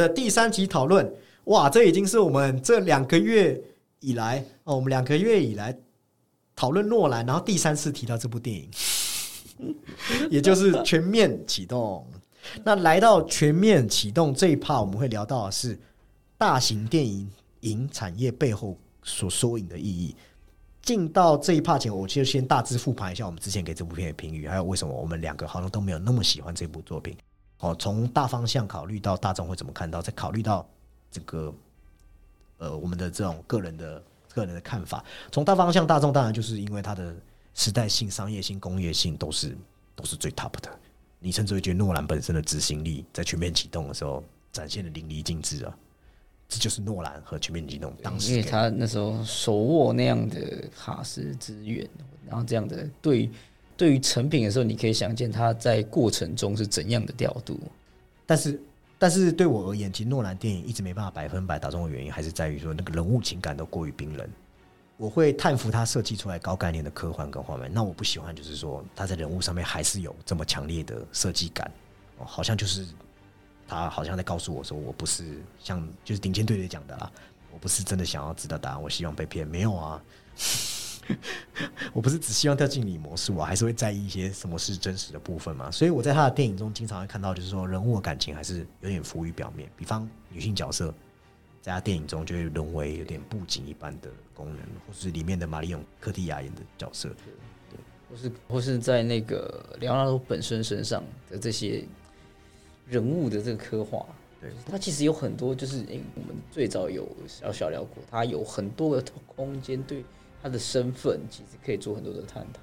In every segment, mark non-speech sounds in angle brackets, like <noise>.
的第三集讨论。哇，这已经是我们这两个月以来哦，我们两个月以来讨论诺兰，然后第三次提到这部电影，<laughs> 也就是全面启动。那来到全面启动这一趴，我们会聊到的是大型电影影产业背后所缩影的意义。进到这一趴前，我就先大致复盘一下我们之前给这部片的评语，还有为什么我们两个好像都没有那么喜欢这部作品。哦，从大方向考虑到大众会怎么看到，再考虑到这个呃我们的这种个人的个人的看法。从大方向，大众当然就是因为它的时代性、商业性、工业性都是都是最 top 的。你甚至会觉得诺兰本身的执行力在全面启动的时候展现的淋漓尽致啊！这就是诺兰和全面启动当时，因为他那时候手握那样的卡斯资源，然后这样的对对于成品的时候，你可以想见他在过程中是怎样的调度。但是，但是对我而言，其实诺兰电影一直没办法百分百打中的原因，还是在于说那个人物情感都过于冰冷。我会叹服他设计出来高概念的科幻跟画面，那我不喜欢就是说他在人物上面还是有这么强烈的设计感，哦，好像就是他好像在告诉我说，我不是像就是顶尖队队讲的啦，我不是真的想要知道答案，我希望被骗，没有啊，<laughs> 我不是只希望掉进你模式，我还是会在意一些什么是真实的部分嘛，所以我在他的电影中经常会看到，就是说人物的感情还是有点浮于表面，比方女性角色。在他电影中就会沦为有点布景一般的功能，或是里面的玛丽永科蒂亚演的角色，对，或是。或是在那个梁纳多本身身上的这些人物的这个刻画，对，他其实有很多，就是诶，我们最早有小小聊过，他有很多的空间，对他的身份其实可以做很多的探讨。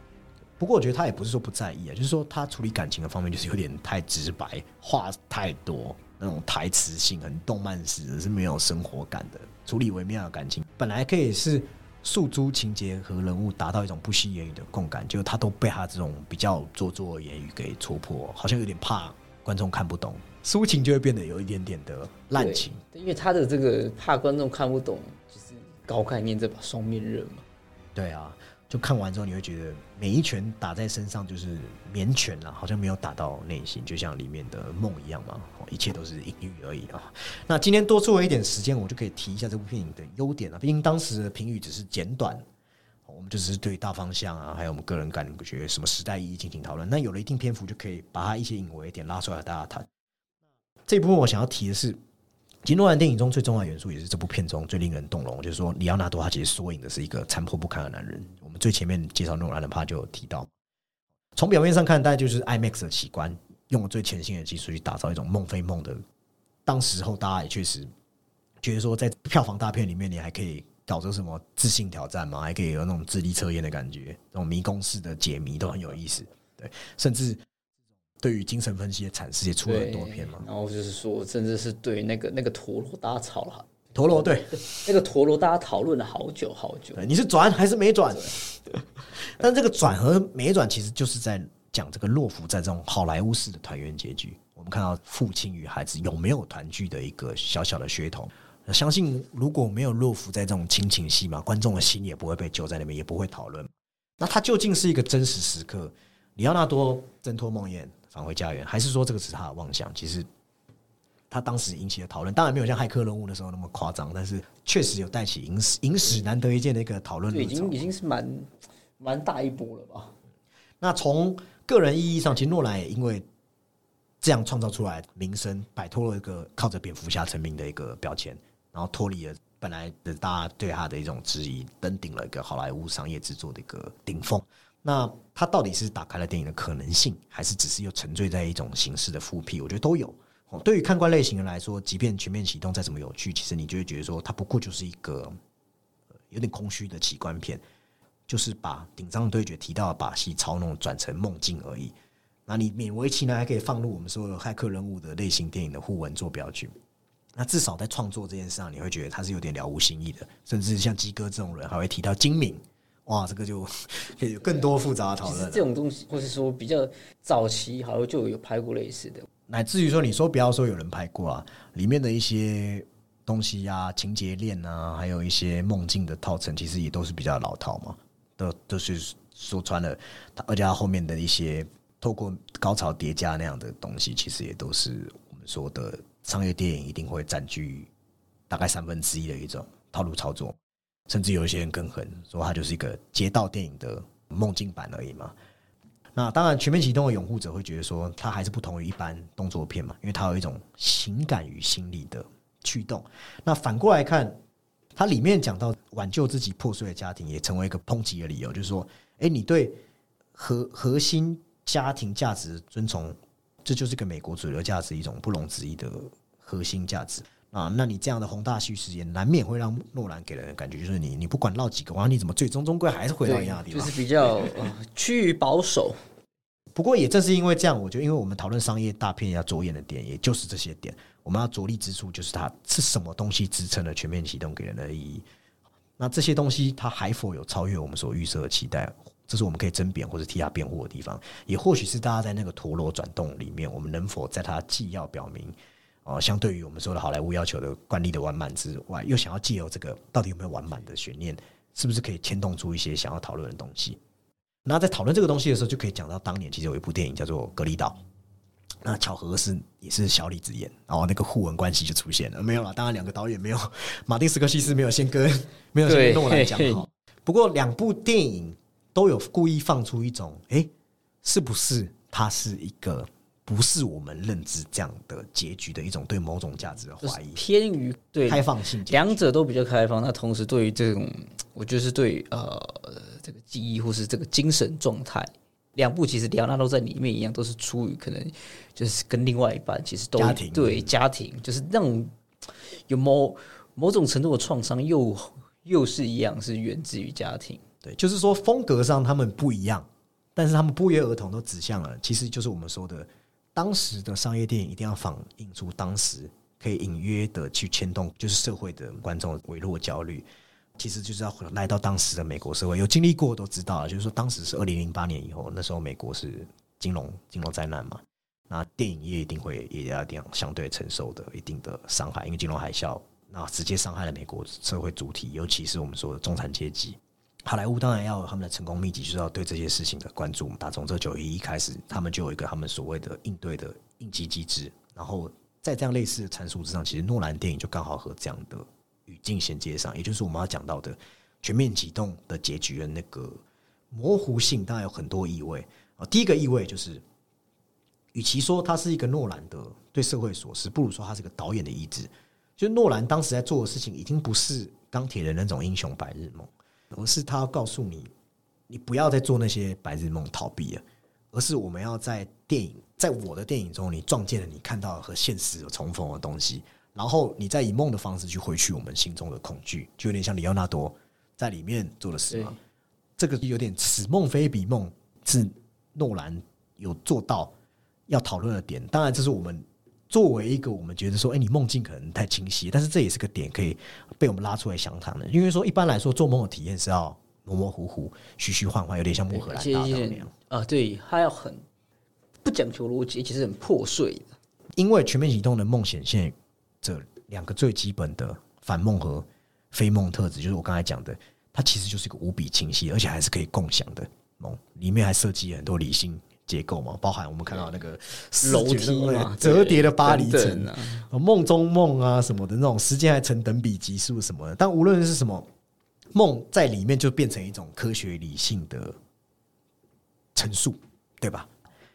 不过我觉得他也不是说不在意啊，就是说他处理感情的方面就是有点太直白，话太多。那种台词性很动漫式，是没有生活感的，处理微妙的感情，本来可以是诉诸情节和人物，达到一种不惜言语的共感，就他都被他这种比较做作的言语给戳破，好像有点怕观众看不懂，抒情就会变得有一点点的滥情。因为他的这个怕观众看不懂，就是高概念这把双面刃嘛。对啊。就看完之后，你会觉得每一拳打在身上就是绵拳了，好像没有打到内心，就像里面的梦一样嘛，一切都是隐喻而已啊。那今天多出了一点时间，我就可以提一下这部电影的优点了。毕竟当时的评语只是简短，我们就只是对大方向啊，还有我们个人感觉什么时代意义进行讨论。那有了一定篇幅，就可以把它一些隐微点拉出来大家谈。这一部分我想要提的是。吉诺兰电影中最重要的元素，也是这部片中最令人动容，就是说，里奥纳多他其实缩影的是一个残破不堪的男人。我们最前面介绍诺兰的 part 就有提到，从表面上看，大概就是 IMAX 的奇观，用了最前新的技术去打造一种梦非梦的。当时候大家也确实觉得说，在票房大片里面，你还可以搞着什么自信挑战嘛，还可以有那种智力测验的感觉，那种迷宫式的解谜都很有意思。对，甚至。对于精神分析的阐释也出了很多篇嘛，然后就是说，甚至是对那个那个陀螺，大家吵了，陀螺对 <laughs> 那个陀螺，大家讨论了好久好久。你是转还是没转？<laughs> 但这个转和没转，其实就是在讲这个洛夫在这种好莱坞式的团圆结局。我们看到父亲与孩子有没有团聚的一个小小的噱头。相信如果没有洛夫在这种亲情戏嘛，观众的心也不会被揪在那边，也不会讨论。那他究竟是一个真实时刻？里奥纳多挣脱梦魇。返回家园，还是说这个是他的妄想？其实他当时引起的讨论，当然没有像骇客任务的时候那么夸张，但是确实有带起影史影史难得一见的一个讨论。已经已经是蛮蛮大一波了吧？那从个人意义上，其实诺兰也因为这样创造出来名声，摆脱了一个靠着蝙蝠侠成名的一个标签，然后脱离了本来的大家对他的一种质疑，登顶了一个好莱坞商业制作的一个顶峰。那它到底是打开了电影的可能性，还是只是又沉醉在一种形式的复辟？我觉得都有。对于看官类型人来说，即便全面启动再怎么有趣，其实你就会觉得说，它不过就是一个有点空虚的奇观片，就是把顶章对决提到的把戏操弄转成梦境而已。那你勉为其难还可以放入我们说的骇客人物的类型电影的互文做标剧。那至少在创作这件事上，你会觉得他是有点了无新意的。甚至像鸡哥这种人，还会提到精明。哇，这个就可以有更多复杂的讨论。这种东西，或是说比较早期，好像就有拍过类似的，乃至于说，你说不要说有人拍过啊，里面的一些东西呀、情节链啊，还有一些梦境的套层，其实也都是比较老套嘛，都都是说穿了。而且它后面的一些透过高潮叠加那样的东西，其实也都是我们说的商业电影一定会占据大概三分之一的一种套路操作，甚至有一些人更狠，说它就是一个街道电影的梦境版而已嘛。那当然，全面启动的拥护者会觉得说，它还是不同于一般动作片嘛，因为它有一种情感与心理的驱动。那反过来看，它里面讲到挽救自己破碎的家庭，也成为一个抨击的理由，就是说，哎，你对核核心家庭价值遵从，这就是个美国主流价值一种不容置疑的核心价值啊。那你这样的宏大叙事也难免会让诺兰给人的感觉，就是你你不管绕几个弯，你怎么最终终归还是回到一样的地方，就是比较趋于保守。不过也正是因为这样，我觉得，因为我们讨论商业大片要着眼的点，也就是这些点。我们要着力之处，就是它是什么东西支撑了全面启动给人的意义。那这些东西，它还否有超越我们所预设的期待？这是我们可以争辩或者替他辩护的地方。也或许是大家在那个陀螺转动里面，我们能否在它既要表明，呃，相对于我们说的好莱坞要求的惯例的完满之外，又想要借由这个到底有没有完满的悬念，是不是可以牵动出一些想要讨论的东西？那在讨论这个东西的时候，就可以讲到当年其实有一部电影叫做《隔离岛》，那巧合是也是小李子演，然后那个互文关系就出现了。没有了，当然两个导演没有，马丁斯科西斯没有先跟没有先跟我来讲好。不过两部电影都有故意放出一种，哎，是不是它是一个不是我们认知这样的结局的一种对某种价值的怀疑，偏于对开放性，两者都比较开放。那同时对于这种，我就是对呃。这个记忆或是这个精神状态，两部其实里奥纳多在里面一样，都是出于可能就是跟另外一半其实都对家庭，就是那种有某某种程度的创伤，又又是一样是源自于家庭。对，就是说风格上他们不一样，但是他们不约而同都指向了，其实就是我们说的当时的商业电影一定要反映出当时可以隐约的去牵动，就是社会的观众微弱焦虑。其实就是要来到当时的美国社会，有经历过都知道，就是说当时是二零零八年以后，那时候美国是金融金融灾难嘛，那电影业一定会也要这样相对承受的一定的伤害，因为金融海啸，那直接伤害了美国社会主体，尤其是我们说的中产阶级。好莱坞当然要有他们的成功秘籍，就是要对这些事情的关注。打从这九一一开始，他们就有一个他们所谓的应对的应急机制，然后在这样类似的阐述之上，其实诺兰电影就刚好和这样的。语境衔接上，也就是我们要讲到的全面启动的结局的那个模糊性，当然有很多意味啊。第一个意味就是，与其说它是一个诺兰的对社会所思，不如说它是个导演的意志。就诺兰当时在做的事情，已经不是钢铁人那种英雄白日梦，而是他要告诉你，你不要再做那些白日梦逃避了，而是我们要在电影，在我的电影中，你撞见了你看到和现实有重逢的东西。然后你再以梦的方式去回去我们心中的恐惧，就有点像里奥纳多在里面做的事嘛。这个有点此梦非彼梦，是诺兰有做到要讨论的点。当然，这是我们作为一个我们觉得说，哎，你梦境可能太清晰，但是这也是个点可以被我们拉出来详谈的。因为说一般来说，做梦的体验是要模模糊糊、虚虚幻幻，有点像穆赫兰大道那样啊。对，它要很不讲求逻辑，其实很破碎的。因为全面启动的梦显现。这两个最基本的反梦和非梦特质，就是我刚才讲的，它其实就是一个无比清晰，而且还是可以共享的梦。里面还设计很多理性结构嘛，包含我们看到那个楼梯嘛，折叠的巴黎城啊，梦中梦啊什么的那种时间还成等比级数什么的。但无论是什么梦，在里面就变成一种科学理性的陈述，对吧？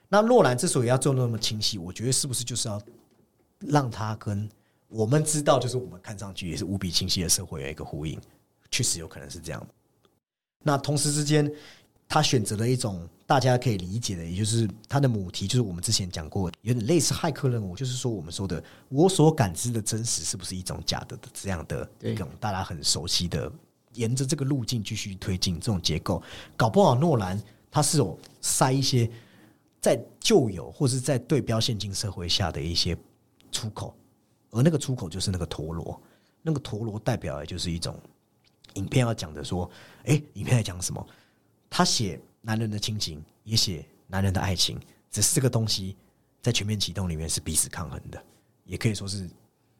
那洛兰之所以要做那么清晰，我觉得是不是就是要让他跟我们知道，就是我们看上去也是无比清晰的社会有一个呼应，确实有可能是这样。那同时之间，他选择了一种大家可以理解的，也就是他的母题，就是我们之前讲过，有点类似骇客任务，就是说我们说的我所感知的真实是不是一种假的的这样的一种大家很熟悉的，沿着这个路径继续推进这种结构，搞不好诺兰他是有塞一些在旧有或是在对标现今社会下的一些出口。而那个出口就是那个陀螺，那个陀螺代表的就是一种影片要讲的说，哎，影片在讲什么？他写男人的亲情，也写男人的爱情，只是这个东西在全面启动里面是彼此抗衡的，也可以说是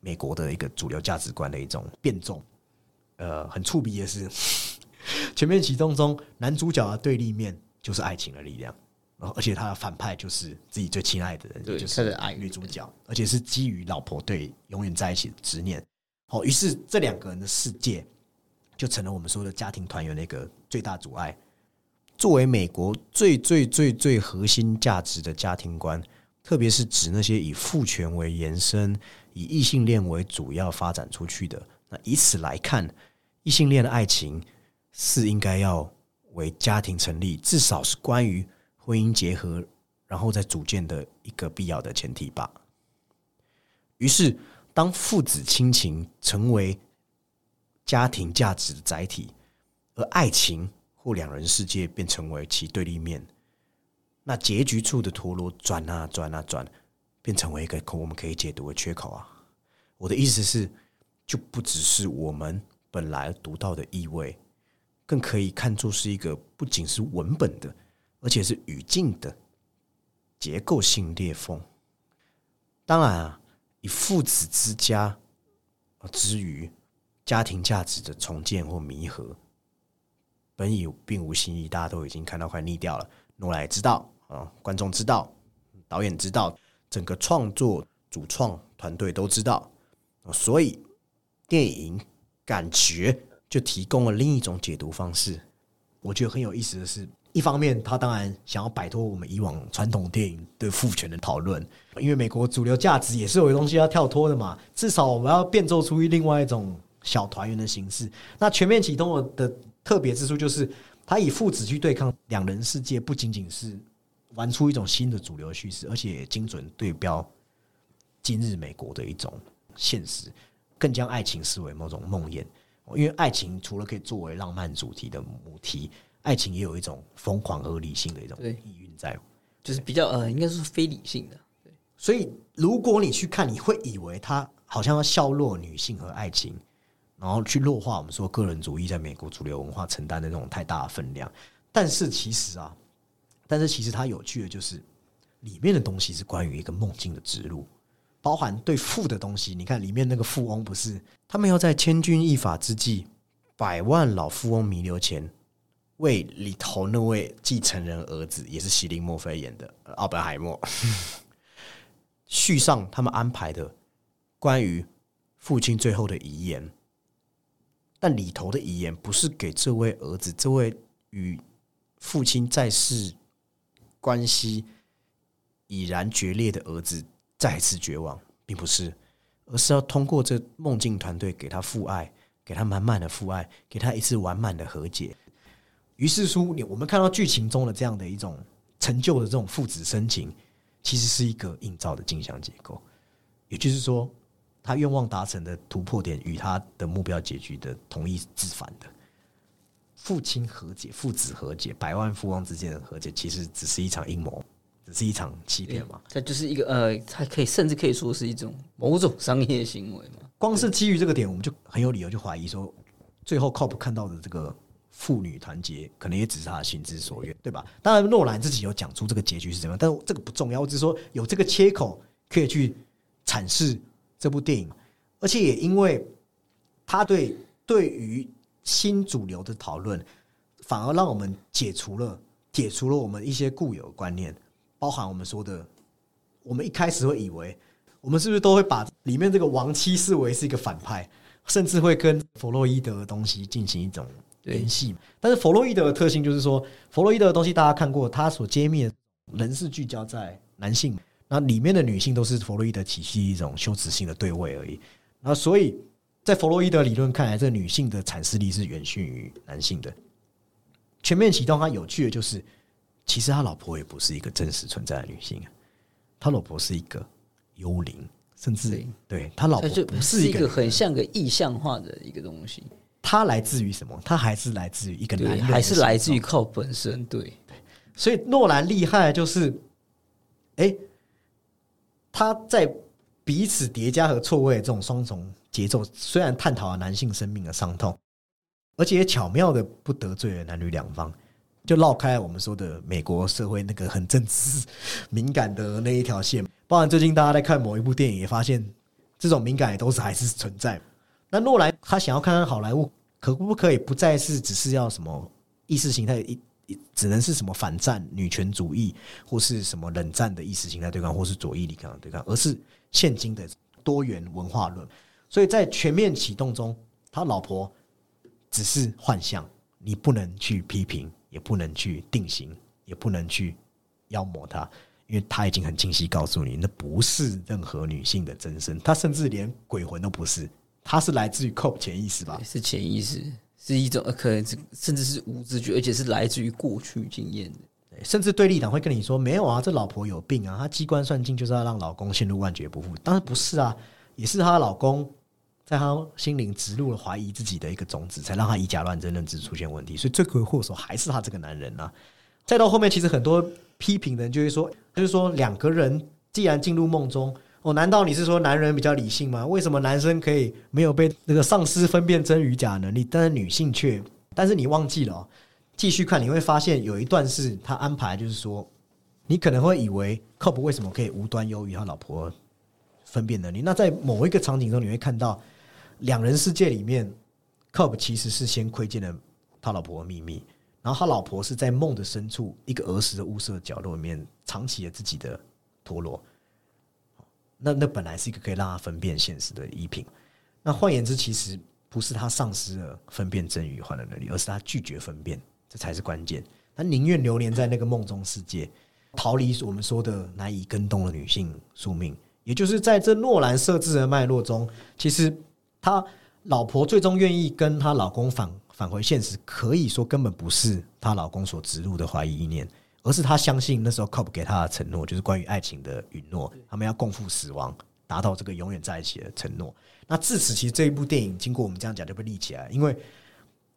美国的一个主流价值观的一种变种。呃，很触鼻的是，<laughs> 全面启动中男主角的对立面就是爱情的力量。而且他的反派就是自己最亲爱的人，就是爱女主角，而且是基于老婆对永远在一起的执念。好，于是这两个人的世界就成了我们说的家庭团圆的一个最大阻碍。作为美国最最最最核心价值的家庭观，特别是指那些以父权为延伸、以异性恋为主要发展出去的，那以此来看，异性恋的爱情是应该要为家庭成立，至少是关于婚姻结合，然后再组建的一个必要的前提吧。于是，当父子亲情成为家庭价值的载体，而爱情或两人世界便成为其对立面，那结局处的陀螺转啊转啊转，变成为一个可我们可以解读的缺口啊。我的意思是，就不只是我们本来读到的意味，更可以看作是一个不仅是文本的，而且是语境的结构性裂缝。当然啊，以父子之家之于家庭价值的重建或弥合，本已并无新意，大家都已经看到快腻掉了。诺兰也知道啊，观众知道，导演知道，整个创作主创团队都知道，所以电影感觉就提供了另一种解读方式。我觉得很有意思的是，一方面他当然想要摆脱我们以往传统电影对父权的讨论，因为美国主流价值也是有东西要跳脱的嘛，至少我们要变奏出另外一种小团圆的形式。那全面启动的特别之处就是，他以父子去对抗两人世界，不仅仅是玩出一种新的主流叙事，而且精准对标今日美国的一种现实，更将爱情视为某种梦魇。因为爱情除了可以作为浪漫主题的母题，爱情也有一种疯狂而理性的一种对意蕴在。就是比较呃，应该是非理性的。所以，如果你去看，你会以为他好像要削弱女性和爱情，然后去弱化我们说个人主义在美国主流文化承担的那种太大的分量。但是其实啊，但是其实它有趣的就是里面的东西是关于一个梦境的植入，包含对富的东西。你看里面那个富翁不是他们要在千钧一发之际，百万老富翁弥留前。为里头那位继承人儿子，也是席琳·墨菲演的奥本海默，<laughs> 续上他们安排的关于父亲最后的遗言，但里头的遗言不是给这位儿子，这位与父亲在世关系已然决裂的儿子再次绝望，并不是，而是要通过这梦境团队给他父爱，给他满满的父爱，给他一次完满的和解。于是乎，你我们看到剧情中的这样的一种成就的这种父子深情，其实是一个映照的镜像结构。也就是说，他愿望达成的突破点与他的目标结局的同一致反的。父亲和解，父子和解，百万富翁之间的和解，其实只是一场阴谋，只是一场欺骗嘛。它就是一个呃，它可以甚至可以说是一种某种商业行为嘛。光是基于这个点，我们就很有理由就怀疑说，最后 COP 看到的这个父女团结，可能也只是他的心之所愿，对吧？当然，诺兰自己有讲出这个结局是怎么样，但是这个不重要，我只是说有这个切口可以去阐释这部电影，而且也因为他对对于新主流的讨论，反而让我们解除了解除了我们一些固有的观念，包含我们说的，我们一开始会以为，我们是不是都会把里面这个亡妻视为是一个反派，甚至会跟弗洛伊德的东西进行一种联系？但是弗洛伊德的特性就是说，弗洛伊德的东西大家看过，他所揭秘的人是聚焦在男性，那里面的女性都是弗洛伊德体系一种羞耻性的对位而已。那所以在弗洛伊德理论看来，这个女性的阐释力是远逊于男性的。全面启动，它有趣的就是，其实他老婆也不是一个真实存在的女性啊，他老婆是一个幽灵，甚至对对他老婆就不是一个很像个意象化的一个东西，他来自于什么？他还是来自于一个男还是来自于。靠本身，对，所以诺兰厉害的就是，哎、他在彼此叠加和错位这种双重节奏，虽然探讨了男性生命的伤痛，而且也巧妙的不得罪了男女两方，就绕开我们说的美国社会那个很政治敏感的那一条线。包含最近大家在看某一部电影，也发现这种敏感也都是还是存在。那诺兰他想要看看好莱坞可不可以不再是只是要什么意识形态一只能是什么反战、女权主义，或是什么冷战的意识形态对抗，或是左翼力量对抗，而是现今的多元文化论。所以在全面启动中，他老婆只是幻象，你不能去批评，也不能去定型，也不能去妖魔他，因为他已经很清晰告诉你，那不是任何女性的真身，他甚至连鬼魂都不是，他是来自于 COP 潜意识吧？是潜意识，是一种可能是甚至是无知觉，而且是来自于过去经验的。甚至对立党会跟你说，没有啊，这老婆有病啊，她机关算尽就是要让老公陷入万劫不复。当然不是啊，也是她老公在她心灵植入了怀疑自己的一个种子，才让她以假乱真，认知出现问题。所以罪魁祸首还是他这个男人啊。再到后面，其实很多批评的人就会说，就是说两个人既然进入梦中，哦，难道你是说男人比较理性吗？为什么男生可以没有被那个丧失分辨真与假能力，但是女性却？但是你忘记了、哦，继续看你会发现有一段是他安排，就是说你可能会以为 Cobb 为什么可以无端优于他老婆分辨能力？那在某一个场景中，你会看到两人世界里面，Cobb 其实是先窥见了他老婆的秘密，然后他老婆是在梦的深处一个儿时的屋舍角落里面藏起了自己的陀螺。那那本来是一个可以让他分辨现实的衣品。那换言之，其实不是他丧失了分辨真与幻的能力，而是他拒绝分辨，这才是关键。他宁愿流连在那个梦中世界，逃离我们说的难以跟动的女性宿命。也就是在这诺兰设置的脉络中，其实他老婆最终愿意跟她老公返返回现实，可以说根本不是她老公所植入的怀疑意念，而是他相信那时候 Cobb 给他的承诺，就是关于爱情的允诺，他们要共赴死亡，达到这个永远在一起的承诺。那至此，其实这一部电影经过我们这样讲就被立起来，因为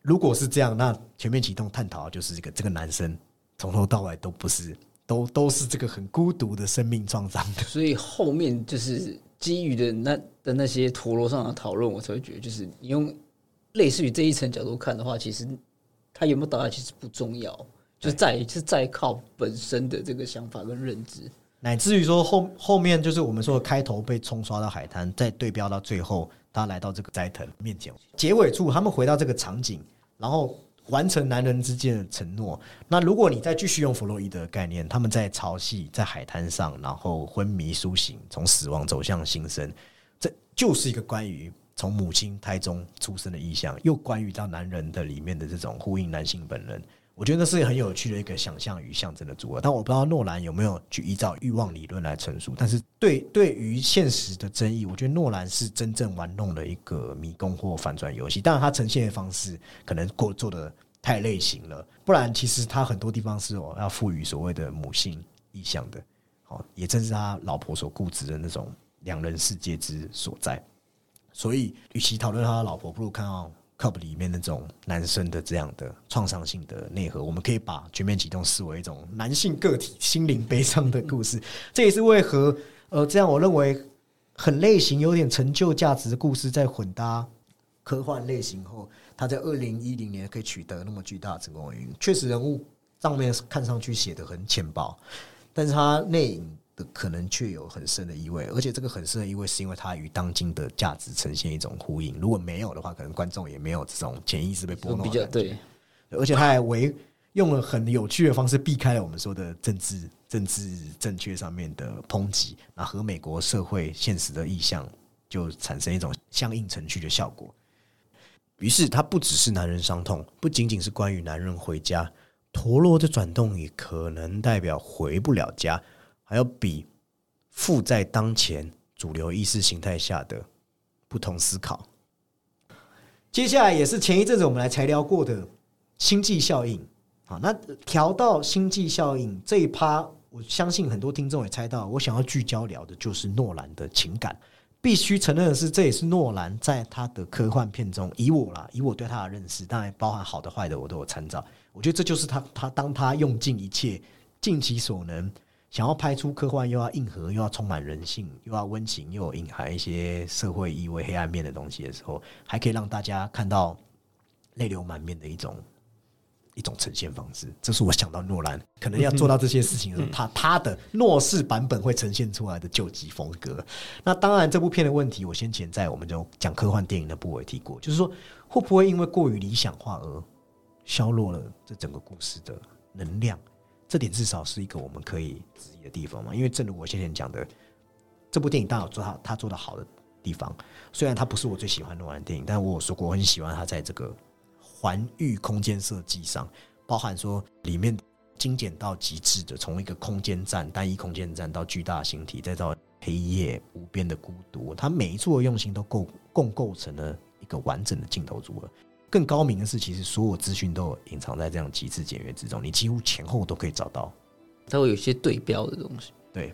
如果是这样，那全面启动探讨就是这个这个男生从头到尾都不是，<laughs> 都都是这个很孤独的生命创伤的。所以后面就是基于的那的那些陀螺上的讨论，我才会觉得，就是你用类似于这一层角度看的话，其实他有没有导演其实不重要，就是在是在靠本身的这个想法跟认知。乃至于说后后面就是我们说的开头被冲刷到海滩，再对标到最后，他来到这个斋藤面前，结尾处他们回到这个场景，然后完成男人之间的承诺。那如果你再继续用弗洛伊德的概念，他们在潮汐在海滩上，然后昏迷苏醒，从死亡走向新生，这就是一个关于从母亲胎中出生的意象，又关于到男人的里面的这种呼应男性本能。我觉得那是很有趣的一个想象与象征的组合，但我不知道诺兰有没有去依照欲望理论来陈述。但是对对于现实的争议，我觉得诺兰是真正玩弄了一个迷宫或反转游戏。当然，他呈现的方式可能过做的太类型了，不然其实他很多地方是哦要赋予所谓的母性意象的。好，也正是他老婆所固执的那种两人世界之所在。所以，与其讨论他的老婆，不如看到。Cup 里面那种男生的这样的创伤性的内核，我们可以把全面启动视为一种男性个体心灵悲伤的故事。这也是为何呃，这样我认为很类型、有点成就价值的故事，在混搭科幻类型后，他在二零一零年可以取得那么巨大的成功原因。确实，人物上面看上去写的很浅薄，但是他内隐。的可能却有很深的意味，而且这个很深的意味是因为它与当今的价值呈现一种呼应。如果没有的话，可能观众也没有这种潜意识被拨弄。比较对，而且他还为用了很有趣的方式避开了我们说的政治政治正确上面的抨击，那和美国社会现实的意向就产生一种相应成趣的效果。于是，它不只是男人伤痛，不仅仅是关于男人回家，陀螺的转动也可能代表回不了家。还有比负在当前主流意识形态下的不同思考。接下来也是前一阵子我们来才聊过的星际效应。好，那调到星际效应这一趴，我相信很多听众也猜到，我想要聚焦聊的就是诺兰的情感。必须承认的是，这也是诺兰在他的科幻片中，以我啦，以我对他的认识，当然包含好的坏的，我都有参照。我觉得这就是他，他当他用尽一切，尽其所能。想要拍出科幻又要硬核又要充满人性又要温情又有隐含一些社会意味黑暗面的东西的时候，还可以让大家看到泪流满面的一种一种呈现方式。这是我想到诺兰可能要做到这些事情的时候，他他的诺式版本会呈现出来的救急风格。那当然，这部片的问题，我先前在我们就讲科幻电影的部位提过，就是说会不会因为过于理想化而削弱了这整个故事的能量，这点至少是一个我们可以质疑的地方嘛。因为正如我先前讲的，这部电影当然有做他他做的好的地方，虽然它不是我最喜欢诺兰的电影，但我有说过我很喜欢他在这个环域空间设计上，包含说里面精简到极致的，从一个空间站单一空间站到巨大星体，再到黑夜无边的孤独，它每一处的用心都构共构成了一个完整的镜头组合。更高明的是，其实所有资讯都有隐藏在这样极致简约之中，你几乎前后都可以找到。它会有一些对标的东西。对，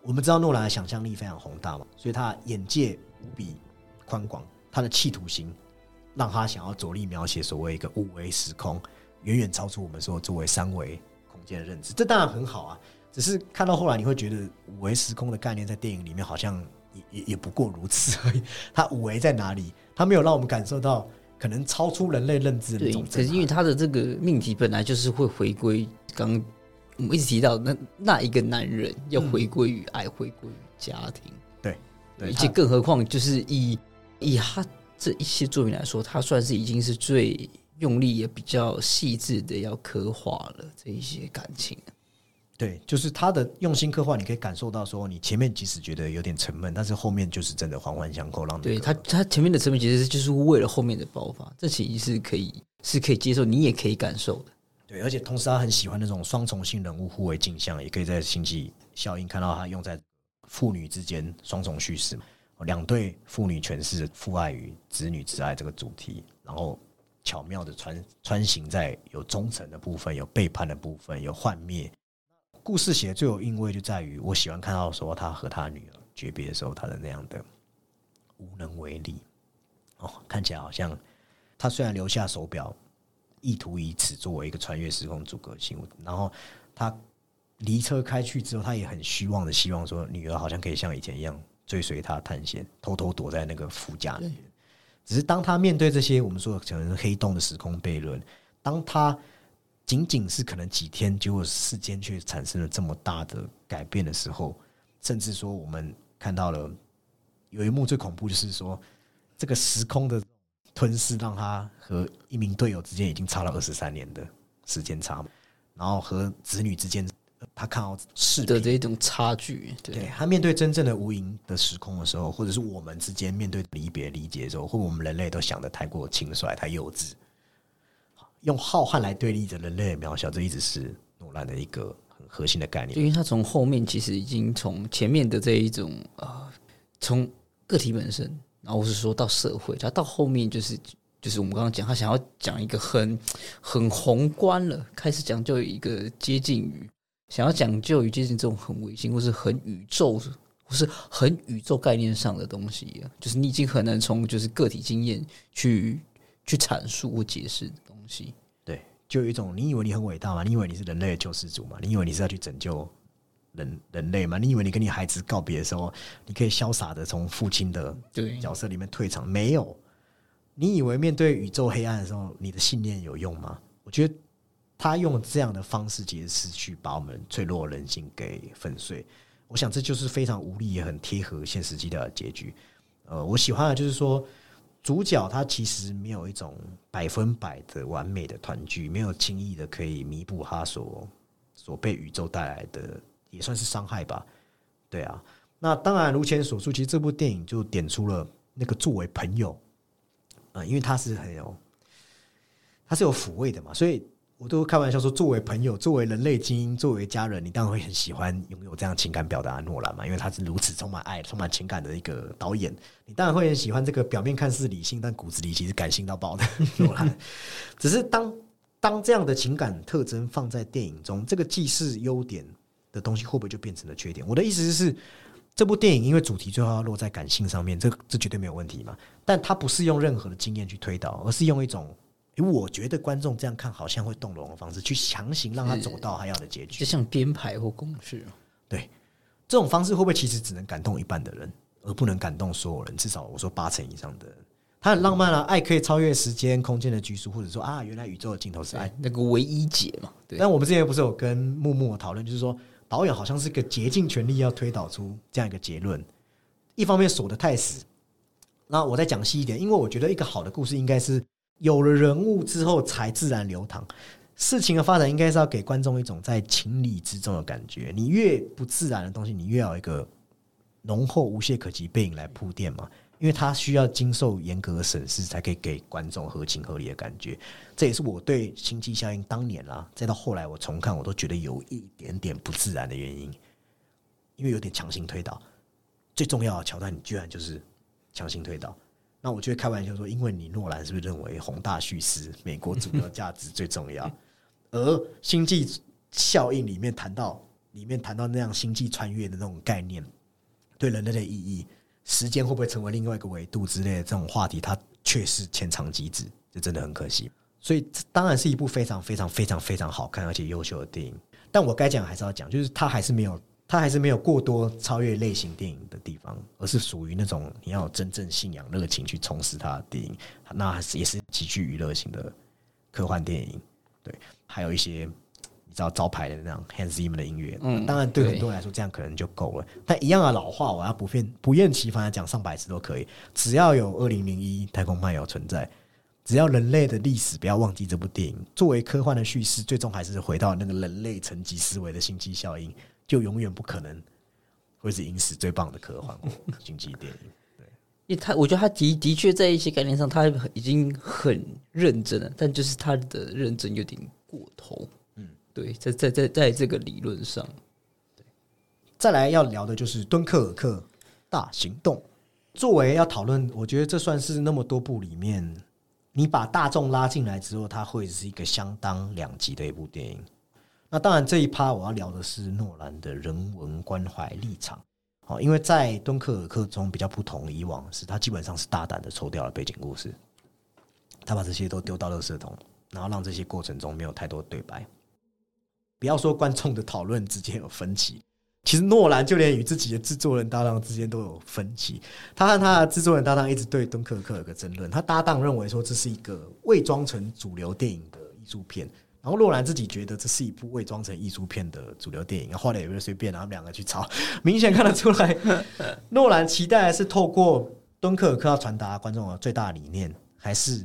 我们知道诺兰的想象力非常宏大嘛，所以他眼界无比宽广，他的企图心让他想要着力描写所谓一个五维时空，远远超出我们说作为三维空间的认知。这当然很好啊，只是看到后来你会觉得五维时空的概念在电影里面好像也也也不过如此而已。它五维在哪里？它没有让我们感受到。可能超出人类认知的那种，可是因为他的这个命题本来就是会回归，刚我们一直提到那那一个男人要回归于爱，回归于家庭，对，而且更何况就是以以他这一些作品来说，他算是已经是最用力也比较细致的要刻画了这一些感情。对，就是他的用心刻画，你可以感受到说，你前面即使觉得有点沉闷，但是后面就是真的环环相扣，让对他他前面的沉闷其实就是为了后面的爆发，这其实是可以是可以接受，你也可以感受的。对，而且同时他很喜欢那种双重性人物互为镜像，也可以在星际效应看到他用在父女之间双重叙事嘛，两对父女诠释父爱与子女之爱这个主题，然后巧妙的穿穿行在有忠诚的部分，有背叛的部分，有幻灭。故事写的最有韵味，就在于我喜欢看到说他和他女儿诀别的时候，他的那样的无能为力。哦，看起来好像他虽然留下手表，意图以此作为一个穿越时空阻隔性，然后他离车开去之后，他也很虚妄的希望说女儿好像可以像以前一样追随他探险，偷偷躲在那个副驾里面。只是当他面对这些我们说的可能是黑洞的时空悖论，当他。仅仅是可能几天，结果世间却产生了这么大的改变的时候，甚至说我们看到了有一幕最恐怖，就是说这个时空的吞噬，让他和一名队友之间已经差了二十三年的时间差，然后和子女之间，他看到是的这一种差距，对他面对真正的无垠的时空的时候，或者是我们之间面对离别理解的时候，或我们人类都想的太过轻率、太幼稚。用浩瀚来对立着人类渺小，这一直是诺兰的一个很核心的概念。因为他从后面其实已经从前面的这一种啊，从个体本身，然后是说到社会，他到后面就是就是我们刚刚讲，他想要讲一个很很宏观了，开始讲究一个接近于想要讲究于接近这种很微星或是很宇宙或是很宇宙概念上的东西，就是你已经很难从就是个体经验去去阐述或解释。对，就有一种你以为你很伟大吗？你以为你是人类的救世主吗？你以为你是要去拯救人人类吗？你以为你跟你孩子告别的时候，你可以潇洒的从父亲的角色里面退场？没有。你以为面对宇宙黑暗的时候，你的信念有用吗？我觉得他用这样的方式，其实是去把我们脆弱人性给粉碎。我想这就是非常无力，也很贴合现实基调的结局。呃，我喜欢的就是说。主角他其实没有一种百分百的完美的团聚，没有轻易的可以弥补他所所被宇宙带来的，也算是伤害吧。对啊，那当然如前所述，其实这部电影就点出了那个作为朋友，啊，因为他是很有，他是有抚慰的嘛，所以。我都开玩笑说，作为朋友，作为人类精英，作为家人，你当然会很喜欢拥有这样情感表达的诺兰嘛，因为他是如此充满爱、充满情感的一个导演。你当然会很喜欢这个表面看似理性，但骨子里其实感性到爆的 <laughs> 诺兰。只是当当这样的情感特征放在电影中，这个既是优点的东西，会不会就变成了缺点？我的意思是，这部电影因为主题最后要落在感性上面，这这绝对没有问题嘛。但它不是用任何的经验去推导，而是用一种。因为我觉得观众这样看好像会动容的方式，去强行让他走到他要的结局，就像编排或公式。对，这种方式会不会其实只能感动一半的人，而不能感动所有人？至少我说八成以上的人，他很浪漫啊，爱可以超越时间空间的拘束，或者说啊，原来宇宙的尽头是爱，那个唯一解嘛。对。但我们之前不是有跟木木讨论，就是说导演好像是个竭尽全力要推导出这样一个结论，一方面锁得太死。那我再讲细一点，因为我觉得一个好的故事应该是。有了人物之后才自然流淌，事情的发展应该是要给观众一种在情理之中的感觉。你越不自然的东西，你越要一个浓厚无懈可击背影来铺垫嘛。因为它需要经受严格的审视，才可以给观众合情合理的感觉。这也是我对《星际效应》当年啦，再到后来我重看，我都觉得有一点点不自然的原因，因为有点强行推导。最重要的桥段，你居然就是强行推导。那我就会开玩笑说，因为你诺兰是不是认为宏大叙事、美国主要价值最重要？而《星际效应》里面谈到，里面谈到那样星际穿越的那种概念，对人类的意义。时间会不会成为另外一个维度之类的这种话题，它却是牵肠极止，这真的很可惜。所以当然是一部非常非常非常非常好看而且优秀的电影。但我该讲还是要讲，就是它还是没有，它还是没有过多超越类型电影的地方，而是属于那种你要有真正信仰、热情去从事它的电影，那也是极具娱乐性的科幻电影。对，还有一些你。知道招牌的那样 Hans Zimmer 的音乐，嗯，当然对很多人来说这样可能就够了。但一样的老话，我要不厌不厌其烦的讲上百次都可以。只要有二零零一太空漫游存在，只要人类的历史不要忘记这部电影，作为科幻的叙事，最终还是回到那个人类层级思维的星际效应，就永远不可能会是影史最棒的科幻星际电影。<laughs> 对，他我觉得他的的确在一些概念上他已经很认真了，但就是他的认真有点过头。对，在在在在这个理论上，对，再来要聊的就是《敦刻尔克大行动》。作为要讨论，我觉得这算是那么多部里面，你把大众拉进来之后，它会是一个相当两极的一部电影。那当然，这一趴我要聊的是诺兰的人文关怀立场。好，因为在《敦刻尔克》中比较不同以往，是他基本上是大胆的抽掉了背景故事，他把这些都丢到垃圾桶，然后让这些过程中没有太多对白。不要说观众的讨论之间有分歧，其实诺兰就连与自己的制作人搭档之间都有分歧。他和他的制作人搭档一直对《敦刻尔克》有个争论。他搭档认为说这是一个伪装成主流电影的艺术片，然后洛兰自己觉得这是一部伪装成艺术片的主流电影。后来也不是随便，然后两个去吵，明显看得出来，<laughs> 诺兰期待是透过《敦刻尔克》要传达观众的最大理念，还是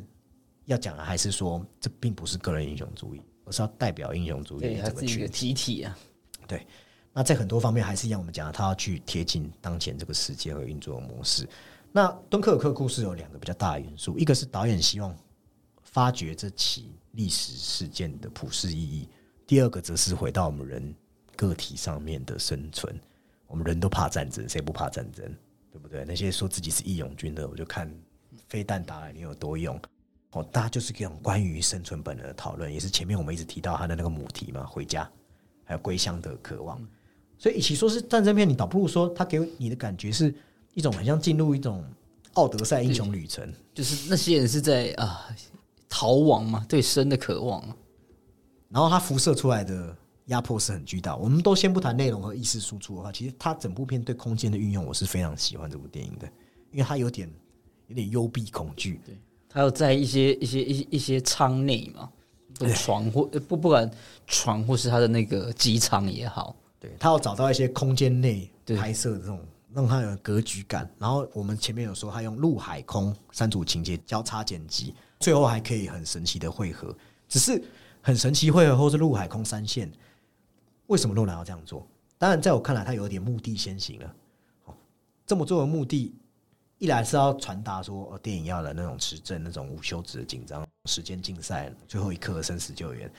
要讲的，还是说这并不是个人英雄主义？而是要代表英雄主义这个群集体啊，对。那在很多方面还是一样，我们讲他要去贴近当前这个世界和运作模式。那敦刻尔克故事有两个比较大的元素，一个是导演希望发掘这起历史事件的普世意义，第二个则是回到我们人个体上面的生存。我们人都怕战争，谁不怕战争？对不对？那些说自己是义勇军的，我就看飞弹打来你有多勇。哦，大家就是这种关于生存本能的讨论，也是前面我们一直提到他的那个母题嘛，回家，还有归乡的渴望。所以，与其说是战争片，你倒不如说他给你的感觉是一种很像进入一种奥德赛英雄旅程，就是那些人是在啊逃亡嘛，对生的渴望。然后它辐射出来的压迫是很巨大。我们都先不谈内容和意识输出的话，其实它整部片对空间的运用，我是非常喜欢这部电影的，因为它有点有点幽闭恐惧。对。它有在一些一些一一些舱内嘛，床或不不管床或是它的那个机舱也好，对它要找到一些空间内拍摄的这种让它有格局感。然后我们前面有说它用陆海空三组情节交叉剪辑，最后还可以很神奇的汇合。只是很神奇汇合或是陆海空三线，为什么诺兰要这样做？当然，在我看来，他有点目的先行了。这么做的目的。一来是要传达说，电影要的那种持证、那种无休止的紧张、时间竞赛、最后一刻生死救援。